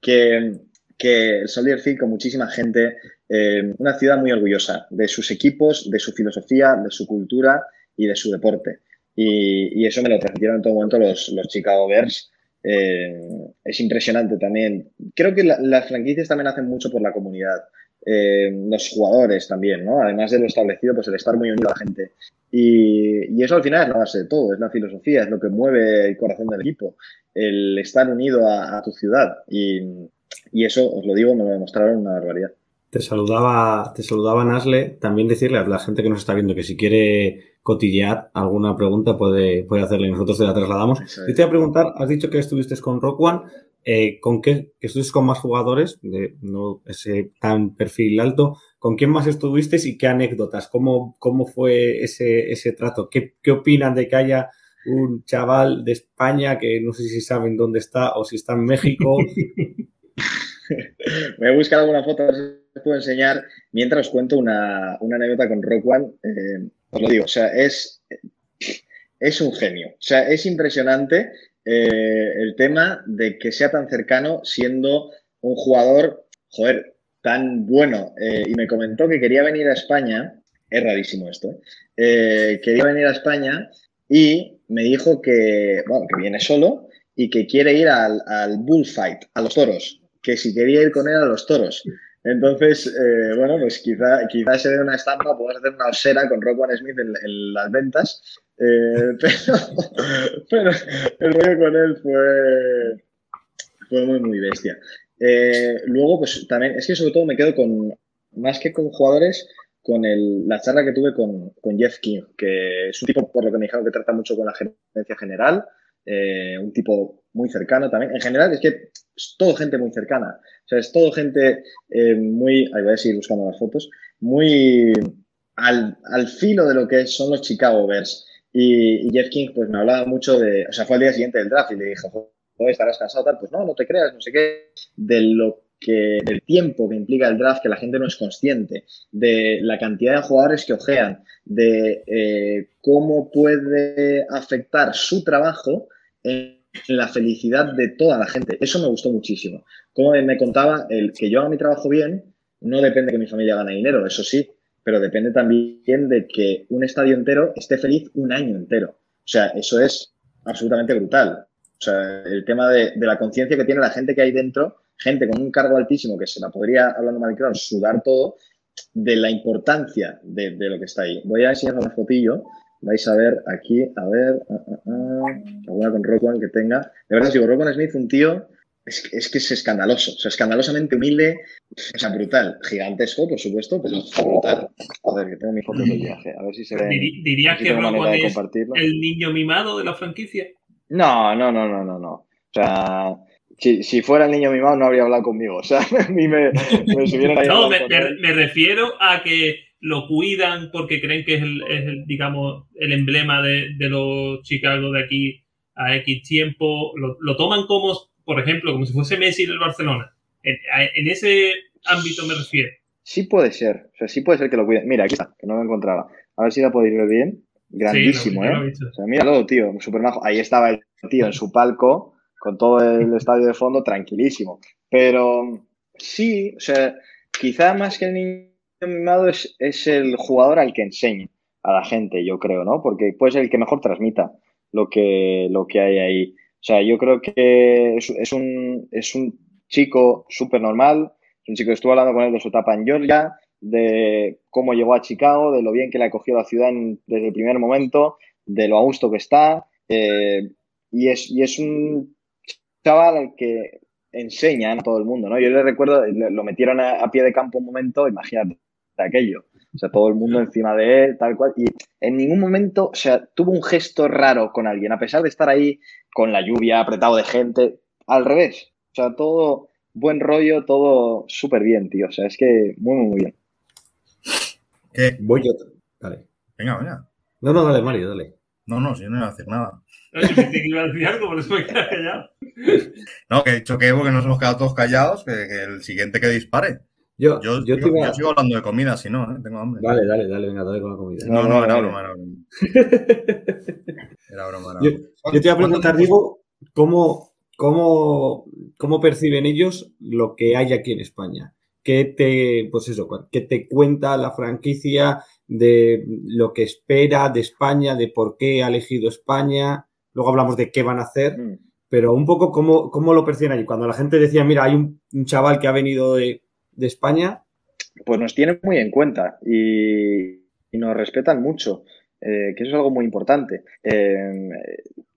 que, que el Soldier Field con muchísima gente, eh, una ciudad muy orgullosa de sus equipos, de su filosofía, de su cultura y de su deporte. Y, eso me lo transmitieron en todo momento los, los Chicago Bears. Eh, es impresionante también. Creo que las franquicias también hacen mucho por la comunidad. Eh, los jugadores también, ¿no? Además de lo establecido, pues el estar muy unido a la gente. Y, eso al final es la base de todo, es la filosofía, es lo que mueve el corazón del equipo, el estar unido a, tu ciudad. Y, y, eso, os lo digo, me lo demostraron una barbaridad. Te saludaba, te saludaba Nasle. También decirle a la gente que nos está viendo que si quiere cotillear alguna pregunta puede, puede hacerle y nosotros te la trasladamos. Yo te voy a preguntar, has dicho que estuviste con Rock One, eh, ¿con qué? Que estuviste con más jugadores, de no ese tan perfil alto. ¿Con quién más estuviste y qué anécdotas? ¿Cómo, cómo fue ese, ese trato? ¿Qué, ¿Qué opinan de que haya un chaval de España que no sé si saben dónde está o si está en México? [laughs] Voy a buscar alguna foto, os puedo enseñar mientras os cuento una, una anécdota con Rock One. Eh, lo digo, o sea, es, es un genio. O sea, es impresionante eh, el tema de que sea tan cercano siendo un jugador, joder, tan bueno. Eh, y me comentó que quería venir a España, es rarísimo esto, ¿eh? quería venir a España y me dijo que, bueno, que viene solo y que quiere ir al, al bullfight, a los toros, que si quería ir con él a los toros. Entonces, eh, bueno, pues quizá, quizá se dé una estampa, podemos hacer una osera con Rock One Smith en, las ventas, eh, [laughs] pero, el rollo con él fue, fue muy, muy bestia. Eh, luego, pues también, es que sobre todo me quedo con, más que con jugadores, con el, la charla que tuve con, con, Jeff King, que es un tipo, por lo que me dijeron, que trata mucho con la gerencia general, eh, un tipo muy cercano también. En general es que es todo gente muy cercana. O sea, es todo gente eh, muy, ahí voy a seguir buscando las fotos, muy al, al, filo de lo que son los Chicago Bears. Y, y, Jeff King pues me hablaba mucho de, o sea, fue al día siguiente del draft y le dije, estarás cansado, tal, pues no, no te creas, no sé qué, de lo que, del tiempo que implica el draft, que la gente no es consciente, de la cantidad de jugadores que ojean, de eh, cómo puede afectar su trabajo la felicidad de toda la gente. Eso me gustó muchísimo. Como me contaba, el que yo haga mi trabajo bien no depende de que mi familia gane dinero, eso sí, pero depende también de que un estadio entero esté feliz un año entero. O sea, eso es absolutamente brutal. O sea, el tema de, la conciencia que tiene la gente que hay dentro, gente con un cargo altísimo que se la podría, hablando mal claro, sudar todo, de la importancia de, de, lo que está ahí. Voy a enseñar una fotillo. Vais a ver aquí, a ver, uh, uh, alguna con Rockwan que tenga. De verdad, digo, Rockwan Smith, un tío, es, es, que es escandaloso, o sea, escandalosamente humilde, o sea, brutal. Gigantesco, por supuesto, pero brutal. A ver, que tengo mi foto del viaje, a ver si se ve. ¿Dirías que Rockwan es el niño mimado de la franquicia? No, no, no, no, no, no. O sea, si, si, fuera el niño mimado no habría hablado conmigo. O sea, [laughs] a mí me, me subieron ahí. No, me, me, me, refiero a que lo cuidan porque creen que es el, es el digamos, el emblema de, de, los Chicago de aquí a X tiempo. Lo, lo, toman como, por ejemplo, como si fuese Messi del Barcelona. En, en, ese ámbito me refiero. Sí puede ser. O sea, sí puede ser que lo cuiden. Mira, aquí está, que no me encontraba. A ver si la podéis ver bien. Grandísimo, sí, no, ¿eh? O sea, míralo, tío, súper majo. Ahí estaba el tío en su palco, con todo el estadio de fondo, tranquilísimo. Pero sí, o sea, quizá más que el niño es, es el jugador al que enseña a la gente, yo creo, ¿no? Porque puede ser el que mejor transmita lo que, lo que hay ahí. O sea, yo creo que es, un, es un chico súper normal, es un chico que estuvo hablando con él de su etapa en Georgia, de cómo llegó a Chicago, de lo bien que le acogió la ciudad desde el primer momento, de lo a gusto que está. Eh, y, es, y es un chaval al que enseña a todo el mundo, ¿no? Yo le recuerdo, lo metieron a, a, pie de campo un momento, imagínate aquello. O sea, todo el mundo encima de él, tal cual. Y en ningún momento, o sea, tuvo un gesto raro con alguien, a pesar de estar ahí con la lluvia, apretado de gente. Al revés. O sea, todo buen rollo, todo súper bien, tío. O sea, es que muy, muy, muy bien. ¿Qué? Voy yo. Dale. Venga, venga. No, no, dale, Mario, dale. No, no, si yo no iba a decir nada. No, yo pensé que iba a decir algo, por eso me quedé callado. No, que he dicho que porque nos hemos quedado todos callados, que, que el siguiente que dispare. Yo, Yo, yo, iba- yo sigo hablando de comida, si no, ¿eh? tengo hambre. Dale, dale, dale, venga, dale con la comida. No, no, era broma, era broma. [laughs] Era broma, era Yo- broma. Yo te iba a preguntar, ¿Cuánto tiempo- Diego, ¿cómo, cómo, cómo perciben ellos lo que hay aquí en España? ¿Qué te, pues eso, qué te cuenta la franquicia de lo que espera de España, de por qué ha elegido España? Luego hablamos de qué van a hacer, Mm. pero un poco cómo, cómo lo perciben allí. Cuando la gente decía, mira, hay un, un chaval que ha venido de, de España, Pues nos tienen muy en cuenta y, y nos respetan mucho. eh, que eso es algo muy importante. Eh,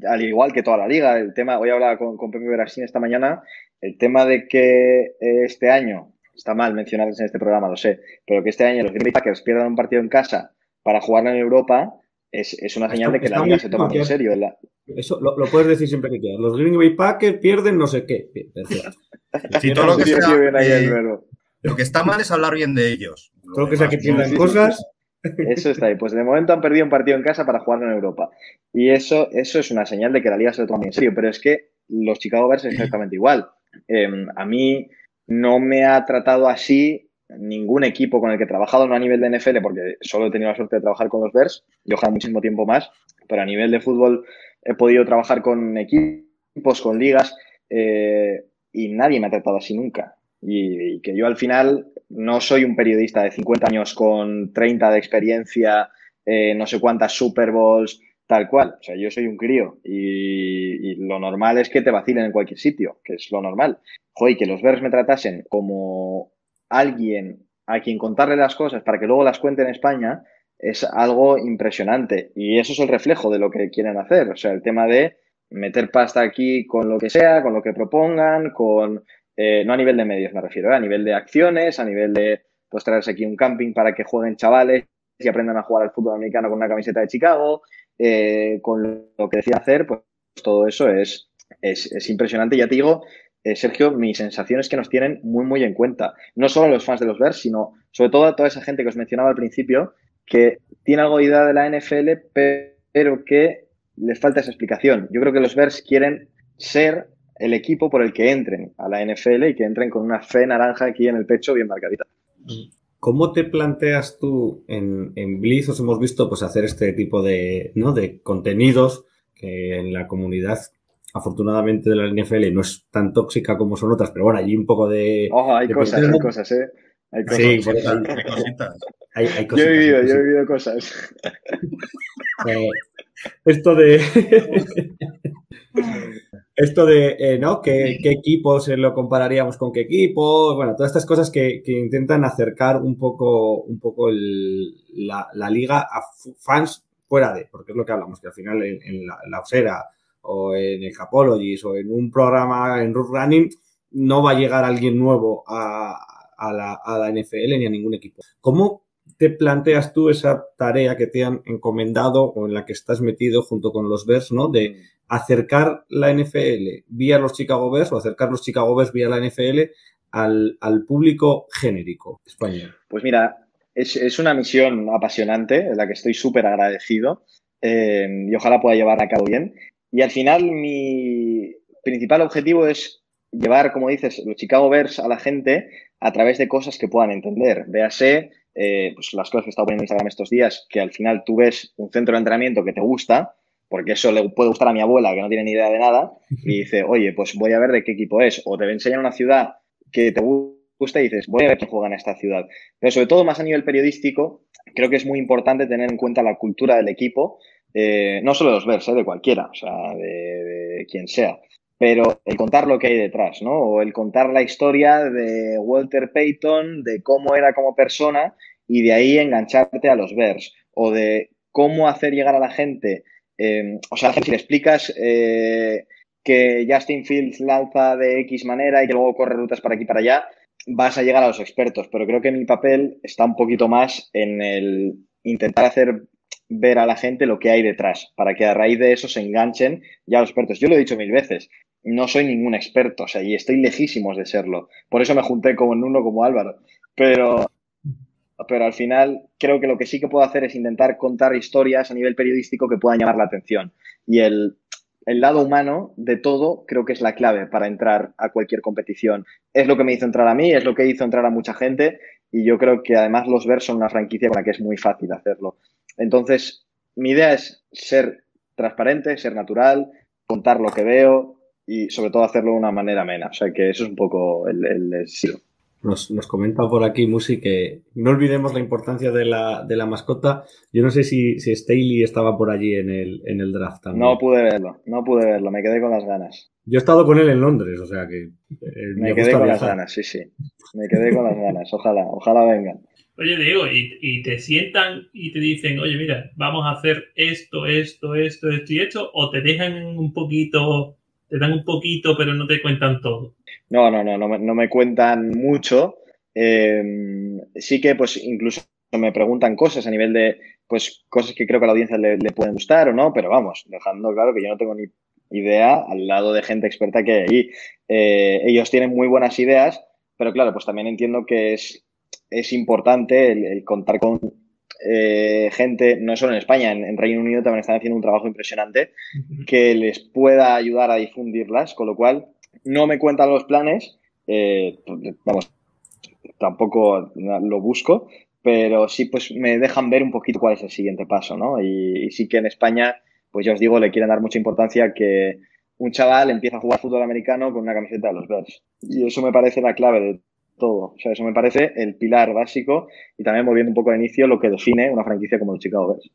al igual que toda la liga, el tema, hoy hablaba con, con Pepe Berasín esta mañana, el tema de que eh, este año, está mal mencionarles en este programa, lo sé, pero que este año los Green Bay Packers pierdan un partido en casa para jugarlo en Europa, es, es una señal de que la liga se toma muy en serio. La- eso lo, lo puedes decir siempre que quieras. Los Green Bay Packers pierden no sé qué. Perfecto. [laughs] Sí, todo lo que sea, ahí el. Lo que está mal es hablar bien de ellos. Todo lo que sea que sí, cosas. Eso está ahí. Pues de momento han perdido un partido en casa para jugarlo en Europa. Y eso, eso es una señal de que la liga se lo toma en serio. Pero es que los Chicago Bears es exactamente igual. Eh, a mí no me ha tratado así ningún equipo con el que he trabajado, no a nivel de NFL, porque solo he tenido la suerte de trabajar con los Bears y ojalá muchísimo tiempo más, pero a nivel de fútbol he podido trabajar con equipos, con ligas, eh, y nadie me ha tratado así nunca. Y, que yo al final no soy un periodista de 50 años con 30 de experiencia, eh, no sé cuántas Super Bowls, tal cual. O sea, yo soy un crío y, lo normal es que te vacilen en cualquier sitio, que es lo normal. Joder, que los Bears me tratasen como alguien a quien contarle las cosas para que luego las cuente en España es algo impresionante. Y eso es el reflejo de lo que quieren hacer. O sea, el tema de meter pasta aquí con lo que sea, con lo que propongan, con eh, no a nivel de medios me refiero, eh, a nivel de acciones, a nivel de pues traerse aquí un camping para que jueguen chavales y aprendan a jugar al fútbol americano con una camiseta de Chicago, eh, con lo que decía hacer, pues todo eso es, es, es impresionante. Ya te digo, Sergio, mi sensación es que nos tienen muy, muy en cuenta. No solo los fans de los Bears, sino sobre todo a toda esa gente que os mencionaba al principio, que tiene algo de idea de la NFL, pero que les falta esa explicación. Yo creo que los Bears quieren ser el equipo por el que entren a la NFL y que entren con una fe naranja aquí en el pecho bien marcadita. ¿Cómo te planteas tú en, en Blizz? Os hemos visto pues, hacer este tipo de, ¿no? de contenidos que en la comunidad afortunadamente de la NFL no es tan tóxica como son otras, pero bueno, allí un poco de... Ojo, hay de cosas, hay cosas, ¿eh? Hay cosas. Sí, por eso- Qué cositas. hay, hay yo he cositas, vivido, yo he cositas. vivido cosas. [laughs] Eh, esto de. [laughs] esto de, eh, ¿no? ¿Qué, qué equipos eh, lo compararíamos con qué equipos? Bueno, todas estas cosas que, que intentan acercar un poco, un poco el- la, la liga a fans fuera de, porque es lo que hablamos, que al final en, en la, la Osera o en el Capologist o en un programa en Root Running no va a llegar alguien nuevo a, a la, a la NFL ni a ningún equipo. ¿Cómo te planteas tú esa tarea que te han encomendado o en la que estás metido junto con los Bears, ¿no? De acercar la NFL vía los Chicago Bears o acercar los Chicago Bears vía la NFL al, al público genérico español. Pues mira, es, es una misión apasionante, en la que estoy súper agradecido eh, y ojalá pueda llevar a cabo bien. Y al final mi principal objetivo es llevar, como dices, los Chicago Bears a la gente a través de cosas que puedan entender. Véase, eh, pues las cosas que he estado poniendo en Instagram estos días, que al final tú ves un centro de entrenamiento que te gusta, porque eso le puede gustar a mi abuela, que no tiene ni idea de nada, y [laughs] dice, oye, pues voy a ver de qué equipo es, o te enseñan una ciudad que te gusta y dices, voy a ver quién juega en esta ciudad. Pero sobre todo, más a nivel periodístico, creo que es muy importante tener en cuenta la cultura del equipo, eh, no solo de los Bears, eh, de cualquiera, o sea, de, de quien sea pero el contar lo que hay detrás, ¿no? O el contar la historia de Walter Payton, de cómo era como persona y de ahí engancharte a los Bears, o de cómo hacer llegar a la gente, eh, o sea, si le explicas eh, que Justin Fields lanza de X manera y que luego corre rutas para aquí y para allá, vas a llegar a los expertos, pero creo que mi papel está un poquito más en el intentar hacer ver a la gente lo que hay detrás, para que a raíz de eso se enganchen ya los expertos. Yo lo he dicho mil veces, no soy ningún experto, o sea, y estoy lejísimos de serlo. Por eso me junté con uno como Álvaro. Pero, pero al final creo que lo que sí que puedo hacer es intentar contar historias a nivel periodístico que puedan llamar la atención. Y el, el lado humano de todo creo que es la clave para entrar a cualquier competición. Es lo que me hizo entrar a mí, es lo que hizo entrar a mucha gente y yo creo que además los Bears son una franquicia con la que es muy fácil hacerlo. Entonces, mi idea es ser transparente, ser natural, contar lo que veo y sobre todo hacerlo de una manera amena. O sea que eso es un poco el, el. Nos, nos, comenta por aquí Musi que no olvidemos la importancia de la, de la mascota. Yo no sé si, si Staley estaba por allí en el, en el draft también. No pude verlo, no pude verlo, me quedé con las ganas. Yo he estado con él en Londres, o sea que. Eh, me, me quedé con viajar. las ganas, sí, sí. Me quedé con las ganas, ojalá, ojalá vengan. Oye, Diego, y, y, te sientan y te dicen, oye, mira, vamos a hacer esto, esto, esto, esto y esto, o te dejan un poquito, te dan un poquito, pero no te cuentan todo. No, no, no, no me, no me cuentan mucho. Eh, sí que, pues, incluso me preguntan cosas a nivel de, pues, cosas que creo que a la audiencia le, le pueden gustar o no, pero vamos, dejando claro que yo no tengo ni idea al lado de gente experta que hay ahí. Eh, ellos tienen muy buenas ideas, pero claro, pues también entiendo que es, es importante el, el contar con eh, gente, no solo en España, en, en, Reino Unido también están haciendo un trabajo impresionante que les pueda ayudar a difundirlas, con lo cual no me cuentan los planes, eh, vamos, tampoco lo busco, pero sí pues me dejan ver un poquito cuál es el siguiente paso, ¿no? Y, sí que en España, pues ya os digo, le quieren dar mucha importancia que un chaval empieza a jugar fútbol americano con una camiseta de los Bears. Y eso me parece la clave de todo. O sea, eso me parece el pilar básico y también volviendo un poco al inicio lo que define una franquicia como los Chicago Bears.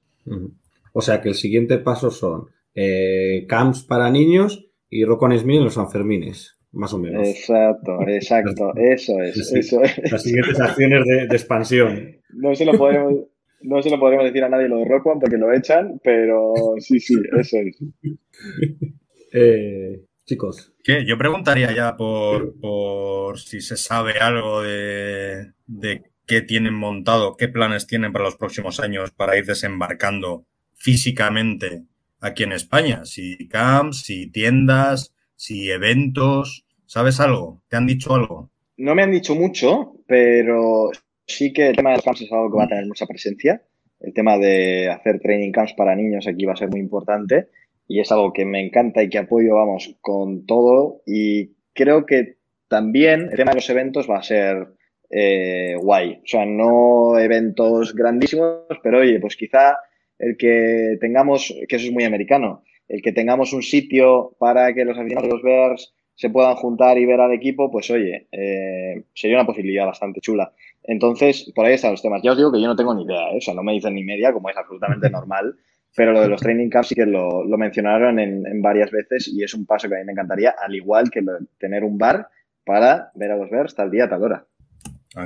O sea, que el siguiente paso son eh, camps para niños y Rock on Smith en los Sanfermines, más o menos. Exacto, exacto. [laughs] eso es, sí, eso es. Las siguientes acciones de, de, expansión. No se lo podemos... No se lo podremos decir a nadie lo de Rock One porque lo echan, pero sí, sí, eso es. [laughs] Eh, chicos. ¿Qué? Yo preguntaría ya por, por, si se sabe algo de, de qué tienen montado, qué planes tienen para los próximos años para ir desembarcando físicamente aquí en España. Si camps, si tiendas, si eventos. ¿Sabes algo? ¿Te han dicho algo? No me han dicho mucho, pero sí que el tema de los camps es algo que va a tener mucha presencia. El tema de hacer training camps para niños aquí va a ser muy importante y es algo que me encanta y que apoyo, vamos, con todo. Y creo que también el tema de los eventos va a ser eh, guay. O sea, no eventos grandísimos, pero oye, pues quizá el que tengamos, que eso es muy americano, el que tengamos un sitio para que los aficionados de los Bears se puedan juntar y ver al equipo, pues oye, eh, sería una posibilidad bastante chula. Entonces, por ahí están los temas. Ya os digo que yo no tengo ni idea, ¿eh? o sea, no me dicen ni media, como es absolutamente [laughs] normal, pero lo de los training camps sí que lo, mencionaron en, varias veces y es un paso que a mí me encantaría, al igual que tener un bar para ver a los Bears tal día, tal hora.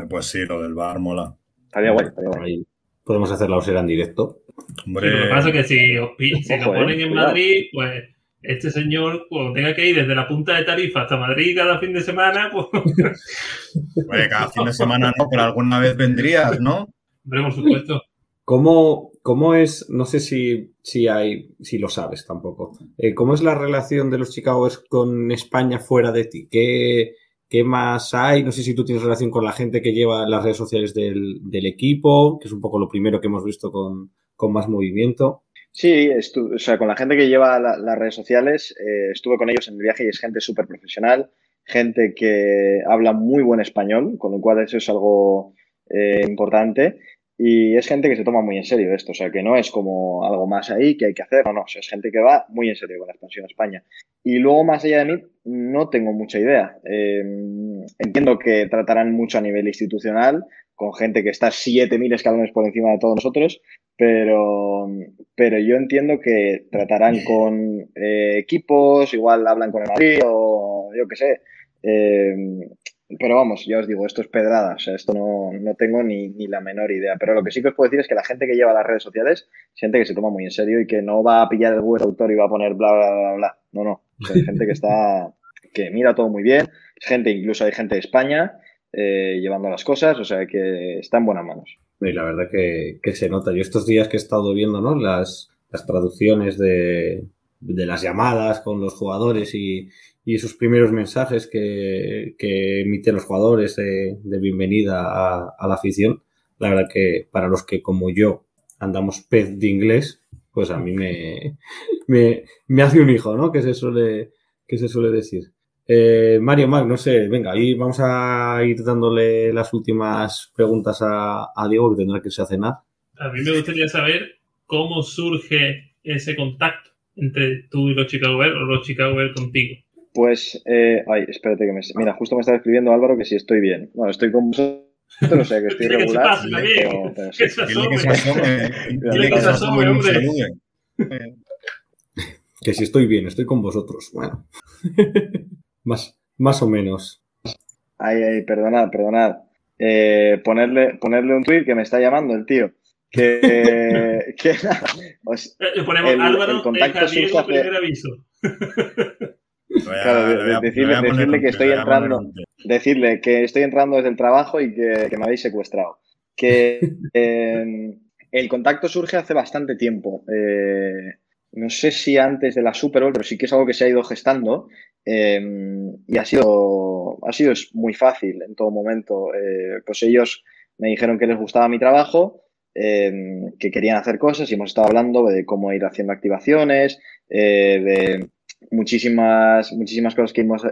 pues sí, lo del bar mola. Estaría guay, estaría guay. Podemos hacer la osera en directo. Lo que pasa es que si, os, si lo ponen en Madrid, pues este señor, cuando tenga que ir desde la punta de Tarifa hasta Madrid cada fin de semana, [laughs] pues. cada fin de semana no, pero alguna vez vendrías, ¿no? Hombre, por supuesto. ¿Cómo, ¿Cómo, es, no sé si, si hay, si lo sabes tampoco, eh, cómo es la relación de los Chicago con España fuera de ti? ¿Qué, ¿Qué más hay? No sé si tú tienes relación con la gente que lleva las redes sociales del, del equipo, que es un poco lo primero que hemos visto con, con más movimiento. Sí, o sea, con la gente que lleva las redes sociales, eh, estuve con ellos en el viaje y es gente súper profesional, gente que habla muy buen español, con lo cual eso es algo eh, importante. Y es gente que se toma muy en serio esto, o sea, que no es como algo más ahí que hay que hacer, no, no, es gente que va muy en serio con la expansión a España. Y luego, más allá de mí, no tengo mucha idea. Em, entiendo que tratarán mucho a nivel institucional, con gente que está 7.000 escalones por encima de todos nosotros, pero, pero yo entiendo que tratarán con eh, equipos, igual hablan con el Madrid o yo qué sé. Em, pero vamos, ya os digo, esto es pedrada, o sea, esto no, no tengo ni, ni, la menor idea. Pero lo que sí que os puedo decir es que la gente que lleva las redes sociales, gente que se toma muy en serio y que no va a pillar el web autor y va a poner bla, bla, bla, bla. No, no. O sea, hay gente que está, [laughs] que mira todo muy bien, gente, incluso hay gente de España eh, llevando las cosas, o sea, que está en buenas manos. Y la verdad que, que se nota. Yo estos días que he estado viendo, ¿no? Las, las traducciones de, de las llamadas con los jugadores y, y esos primeros mensajes que, que emiten los jugadores de, bienvenida a, la afición, la verdad que para los que como yo andamos pez de inglés, pues a mí me, [laughs] me, hace un hijo, ¿no? Que se suele, que se suele decir. Eh, Mario Mac, no sé, venga, ahí vamos a ir dándole las últimas preguntas a, a Diego, que tendrá que irse a cenar. A mí me gustaría saber cómo surge ese contacto entre tú y los Chicago Bears o los Chicago Bears contigo. Pues, eh, ay, espérate que me... Mira, justo me estaba escribiendo Álvaro que si estoy bien. Bueno, estoy con vosotros, o sea que estoy regular. [laughs] sí. Que se asome. que se asome, [laughs] hombre. Que si estoy bien, estoy con vosotros. Bueno. [laughs] más, más o menos. Ay, ay, perdonad, perdonad. Eh, ponerle, ponerle un tweet que me está llamando el tío. Que, [laughs] que pues, Le ponemos el, Álvaro, el contacto primer aviso. [laughs] claro, decirle, que estoy entrando, decirle que estoy entrando desde el trabajo y que, me habéis secuestrado. Que [laughs] em, el contacto surge hace bastante tiempo. Eh, no sé si antes de la Super Bowl, pero sí que es algo que se ha ido gestando em, y ha sido, ha sido muy fácil en todo momento. Eh, pues ellos me dijeron que les gustaba mi trabajo, em, que querían hacer cosas y hemos estado hablando de cómo ir haciendo activaciones, eh, de muchísimas, muchísimas cosas que hemos,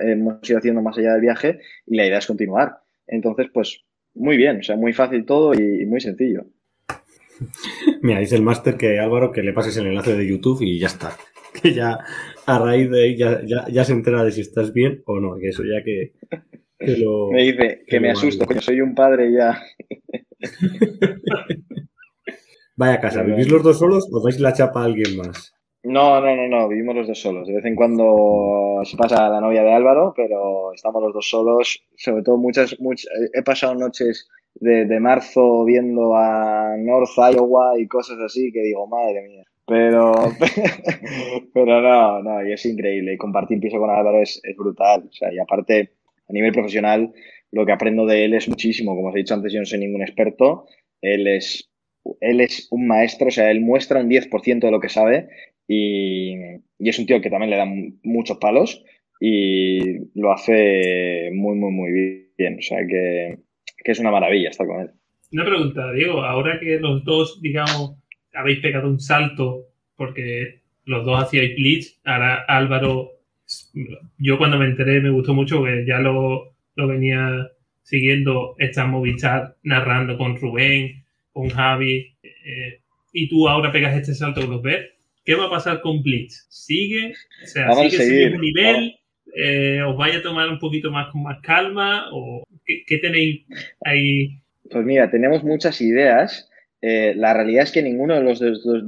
ido haciendo más allá del viaje y la idea es continuar. Entonces, pues muy bien, o sea, muy fácil todo y, muy sencillo. [laughs] Mira, dice el máster que Álvaro que le pases el enlace de YouTube y ya está. [laughs] Que ya a raíz de ahí ya, se entera de si estás bien o no, que eso ya que, lo, [laughs] Me dice que, me asusto, coño, soy un padre ya. [laughs] Vaya casa, ¿vivís los dos solos o dais la chapa a alguien más? No, no, no, no, vivimos los dos solos. De vez en cuando se pasa la novia de Álvaro, pero estamos los dos solos. Sobre todo muchas, muchas he pasado noches de, de, marzo viendo a North Iowa y cosas así que digo, madre mía. Pero, [laughs] pero no, no, y es increíble. Y compartir piso con Álvaro es, es brutal. O sea, y aparte, a nivel profesional, lo que aprendo de él es muchísimo. Como os he dicho antes, yo no soy ningún experto. Él es, él es un maestro, o sea, él muestra un 10% de lo que sabe y, y es un tío que también le da muchos palos y lo hace muy, muy, muy bien. O sea, que, que es una maravilla estar con él. Una pregunta, Diego, ahora que los dos, digamos, habéis pegado un salto porque los dos hacíais blitz, ahora Álvaro, yo cuando me enteré me gustó mucho que ya lo, lo venía siguiendo, está Movistar narrando con Rubén, con Javi, eh, y tú ahora pegas este salto con los ver. ¿Qué va a pasar con Blitz? ¿Sigue? O sea, Vamos ¿sigue seguir, ese nivel? Eh, ¿Os vaya a tomar un poquito más con más calma? ¿O qué, qué tenéis ahí? Pues mira, tenemos muchas ideas. Eh, la realidad es que ninguno de los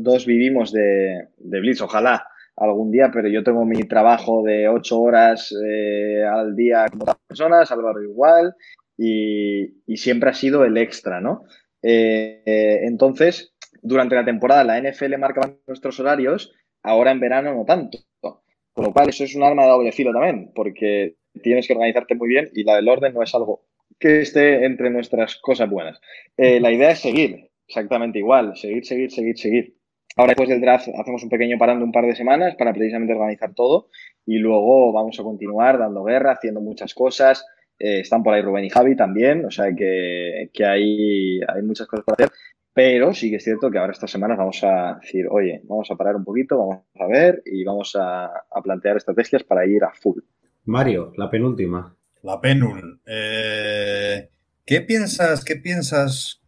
dos, vivimos de, Blitz, ojalá algún día, pero yo tengo mi trabajo de ocho horas eh, al día como otras personas, Álvaro igual, y, siempre ha sido el extra, ¿no? Eh, entonces, durante la temporada la NFL marcaba nuestros horarios, ahora en verano no tanto. Con lo cual, eso es un arma de doble filo también, porque tienes que organizarte muy bien y la del orden no es algo que esté entre nuestras cosas buenas. La idea es seguir, exactamente igual, seguir, seguir, seguir, seguir. Ahora después del draft hacemos un pequeño parón de un par de semanas para precisamente organizar todo y luego vamos a continuar dando guerra, haciendo muchas cosas. Eh, están por ahí Rubén y Javi también, o sea que, que hay, hay muchas cosas por hacer. Pero sí que es cierto que ahora estas semanas vamos a decir, oye, vamos a parar un poquito, vamos a ver y vamos a, a plantear estrategias para ir a full. Mario, la penúltima. La penul. Eh, ¿Qué piensas? ¿Qué piensas?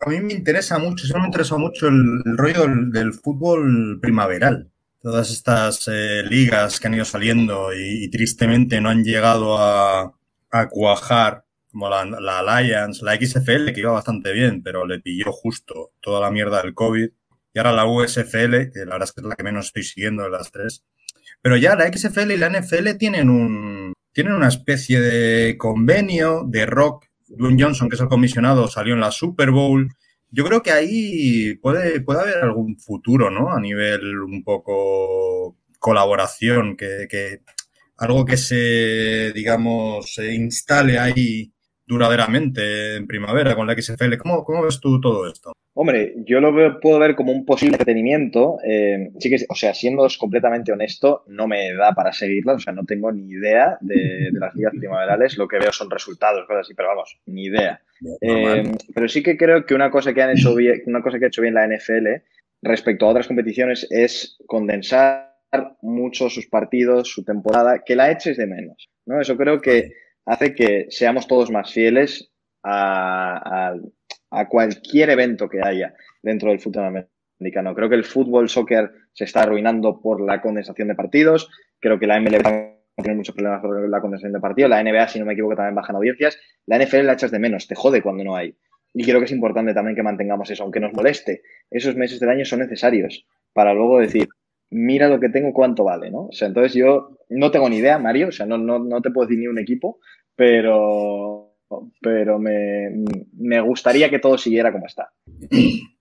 A mí me interesa mucho, siempre me ha interesado mucho el, rollo del, fútbol primaveral. Todas estas eh, ligas que han ido saliendo y, tristemente no han llegado a, cuajar, como la, la Alliance, la XFL, que iba bastante bien, pero le pilló justo toda la mierda del COVID. Y ahora la USFL, que la verdad es que es la que menos estoy siguiendo de las tres. Pero ya la XFL y la NFL tienen un, tienen una especie de convenio de rock. Dwayne Johnson, que es el comisionado, salió en la Super Bowl. Yo creo que ahí puede, puede haber algún futuro, ¿no? A nivel un poco colaboración, que, que algo que se, digamos, se instale ahí duraderamente en primavera con la XFL. ¿Cómo, cómo ves tú todo esto? Hombre, yo lo veo- puedo ver como un posible entretenimiento. eh, sí que, o sea, siendo completamente honesto, no me da para seguirla. O sea, no tengo ni idea de, de las ligas primaverales. Lo que veo son resultados, cosas así, pero vamos, ni idea. Eh, pero sí que creo que una cosa que han hecho bien, una cosa que ha hecho bien la NFL respecto a otras competiciones es condensar mucho sus partidos, su temporada, que la eches de menos. ¿no? Eso creo que hace que seamos todos más fieles a, a- a cualquier evento que haya dentro del fútbol americano. Creo que el fútbol, soccer se está arruinando por la condensación de partidos. Creo que la MLB tiene muchos problemas por la condensación de partidos. La NBA, si no me equivoco, también bajan audiencias. La NFL la echas de menos, te jode cuando no hay. Y creo que es importante también que mantengamos eso, aunque nos moleste. Esos meses del año son necesarios para luego decir, mira lo que tengo, cuánto vale, ¿no? O sea, entonces yo no tengo ni idea, Mario, o sea, no, no, no te puedo decir ni un equipo, pero, pero me, me gustaría que todo siguiera como está. [clears throat]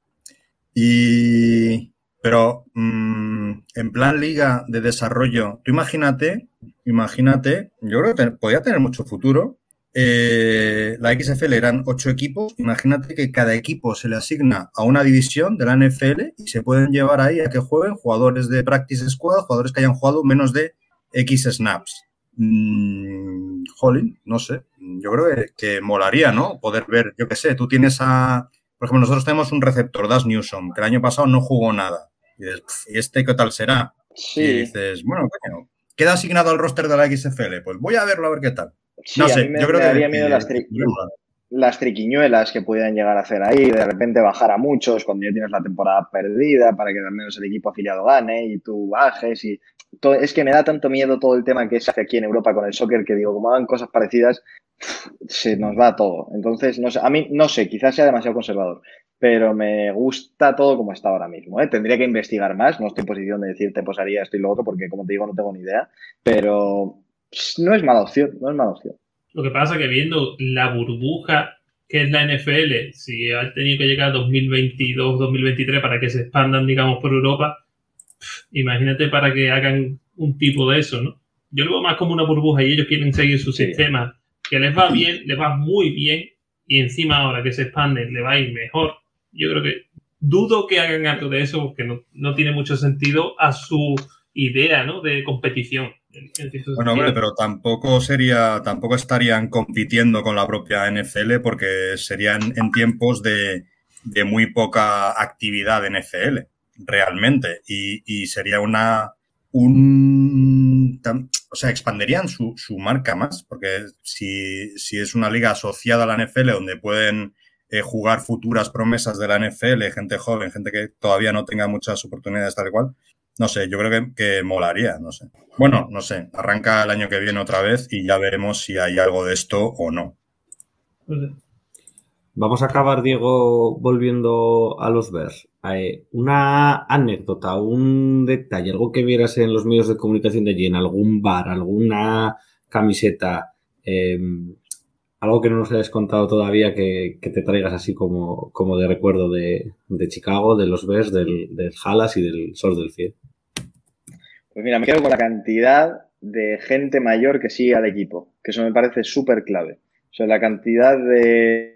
Y, pero mm, en plan liga de desarrollo, tú imagínate, imagínate, yo creo que podría tener mucho futuro. Eh, la XFL eran ocho equipos. Imagínate que cada equipo se le asigna a una división de la NFL y se pueden llevar ahí a que jueguen jugadores de practice squad, jugadores que hayan jugado menos de X snaps. Mm, jolín, no sé. Yo creo que, que molaría, ¿no? Poder ver, yo qué sé, tú tienes a, por ejemplo, nosotros tenemos un receptor, Das Newsom, que el año pasado no jugó nada. Y dices, "Pf, ¿y este qué tal será? Y Sí, dices, bueno, coño, queda asignado al roster de la XFL. Pues voy a verlo a ver qué tal. sí, no a sé, mí me, yo creo me que. daría miedo las, tri- las triquiñuelas que pudieran llegar a hacer ahí, de repente bajar a muchos cuando ya tienes la temporada perdida para que al menos el equipo afiliado gane y tú bajes y es que me da tanto miedo todo el tema que se hace aquí en Europa con el soccer que digo, como hagan cosas parecidas, se nos va todo. Entonces, no sé, a mí no sé, quizás sea demasiado conservador, pero me gusta todo como está ahora mismo. ¿eh? Tendría que investigar más, no estoy en posición de decirte pues haría esto y lo otro porque como te digo no tengo ni idea, pero no es mala opción, no es mala opción. Lo que pasa que viendo la burbuja que es la NFL, si ha tenido que llegar a 2022, 2023 para que se expandan, digamos, por Europa, imagínate para que hagan un tipo de eso, ¿no? yo lo veo más como una burbuja y ellos quieren seguir su Sí. sistema, que les va bien, les va muy bien, y encima ahora que se expanden le va a ir mejor. Yo creo que dudo que hagan algo de eso porque no, no tiene mucho sentido a su idea ¿no? de competición. Bueno, hombre, pero tampoco sería, tampoco estarían compitiendo con la propia NFL porque serían en tiempos de, de muy poca actividad en NFL, realmente. Y, y sería una un o sea, expanderían su, su marca más, porque si, si es una liga asociada a la NFL donde pueden eh, jugar futuras promesas de la NFL, gente joven, gente que todavía no tenga muchas oportunidades tal cual, no sé, yo creo que, que molaría, no sé. Bueno, no sé, arranca el año que viene otra vez y ya veremos si hay algo de esto o no. Vamos a acabar, Diego, volviendo a los Bears. Eh, una anécdota, un detalle, algo que vieras en los medios de comunicación de allí, en algún bar, alguna camiseta, eh, algo que no nos hayas contado todavía que, te traigas así como, como de recuerdo de, Chicago, de los Bears, del, del Hallas y del Sol del Fiel. Pues mira, me quedo con la cantidad de gente mayor que sigue al equipo, que eso me parece súper clave. O sea, la cantidad de...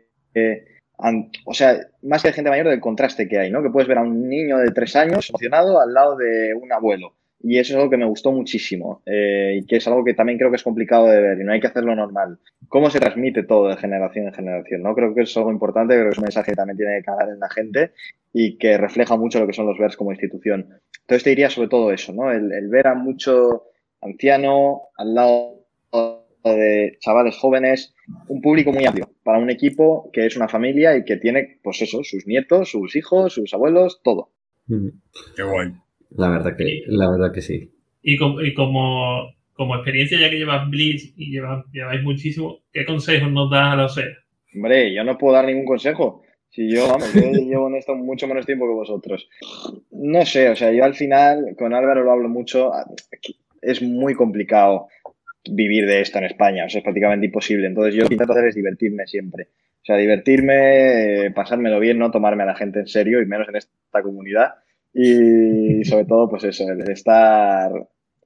o sea, más que de gente mayor, del contraste que hay, ¿no? Que puedes ver a un niño de tres años emocionado al lado de un abuelo. Y eso es algo que me gustó muchísimo eh, y que es algo que también creo que es complicado de ver y no hay que hacerlo normal. ¿Cómo se transmite todo de generación en generación? ¿no? Creo que es algo importante, creo que es un mensaje que también tiene que calar en la gente y que refleja mucho lo que son los Bears como institución. Entonces te diría sobre todo eso, ¿no? El, el ver a mucho anciano al lado de chavales jóvenes, un público muy amplio para un equipo que es una familia y que tiene, pues eso, sus nietos, sus hijos, sus abuelos, todo. Mm, Qué guay. La verdad que, la verdad que sí. Y, com- y como, como experiencia, ya que llevas Blitz y llevas, lleváis muchísimo, ¿qué consejos nos das a la OSEA? Hombre, yo no puedo dar ningún consejo. Si yo, vamos, yo [laughs] llevo en esto mucho menos tiempo que vosotros. No sé, o sea, yo al final, con Álvaro lo hablo mucho, es muy complicado vivir de esto en España, o sea, es prácticamente imposible. Entonces yo lo que intento hacer es divertirme siempre. O sea, divertirme, eh, pasármelo bien, no tomarme a la gente en serio y menos en esta comunidad. Y [laughs] sobre todo, pues eso, el estar,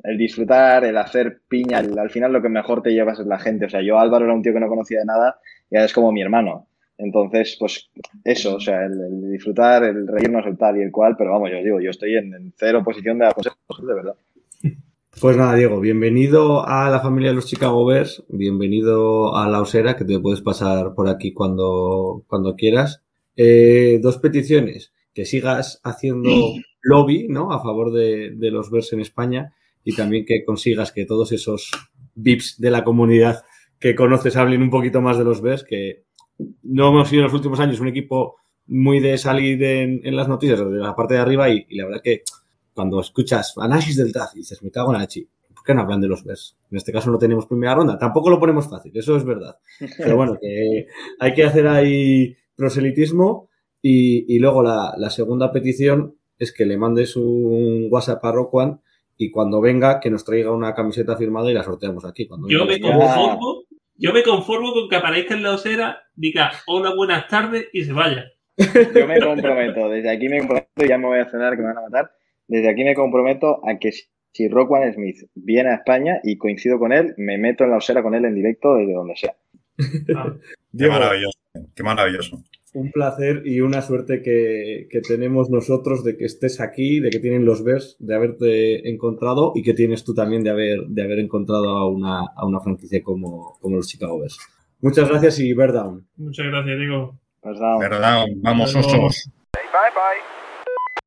el disfrutar, el hacer piña, el- al final lo que mejor te llevas es la gente. O sea, yo Álvaro era un tío que no conocía de nada y ahora es como mi hermano. Entonces, pues eso, o sea, el, el disfrutar, el reírnos, el tal y el cual, pero vamos, yo os digo, yo estoy en, en cero posición de dar consejos, de verdad. [laughs] Pues nada, Diego, bienvenido a la familia de los Chicago Bears, bienvenido a la Osera, que te puedes pasar por aquí cuando, cuando quieras. Eh, dos peticiones, que sigas haciendo [clears throat] lobby, ¿no? A favor de, de los Bears en España y también que consigas que todos esos VIPs de la comunidad que conoces hablen un poquito más de los Bears, que no hemos sido en los últimos años un equipo muy de salir en, en las noticias de la parte de arriba y, y la verdad que cuando escuchas análisis del draft y dices, me cago en Hachi, ¿por qué no hablan de los Bears? En este caso no tenemos primera ronda, tampoco lo ponemos fácil, eso es verdad. Pero bueno, que hay que hacer ahí proselitismo y, y luego la, la segunda petición es que le mandes un WhatsApp a Roquan y cuando venga que nos traiga una camiseta firmada y la sorteamos aquí. Cuando Yo me conformo, yo me conformo con que aparezca en la osera, diga hola, buenas tardes y se vaya. Yo me comprometo, desde aquí me comprometo, ya me voy a cenar que me van a matar, desde aquí me comprometo a que si- Rockwan Smith viene a España y coincido con él, me meto en la osera con él en directo desde donde sea. [laughs] Ah, Qué maravilloso. Qué maravilloso. un placer y una suerte que, que tenemos nosotros de que estés aquí, de que tienen los Bears, de haberte encontrado y que tienes tú también de haber, de haber encontrado a una, a una franquicia como, como los Chicago Bears. Muchas gracias y bear down. muchas gracias, Diego. Pues nada, ¿Verdad? Vamos, Hasta luego. osos. Bye bye.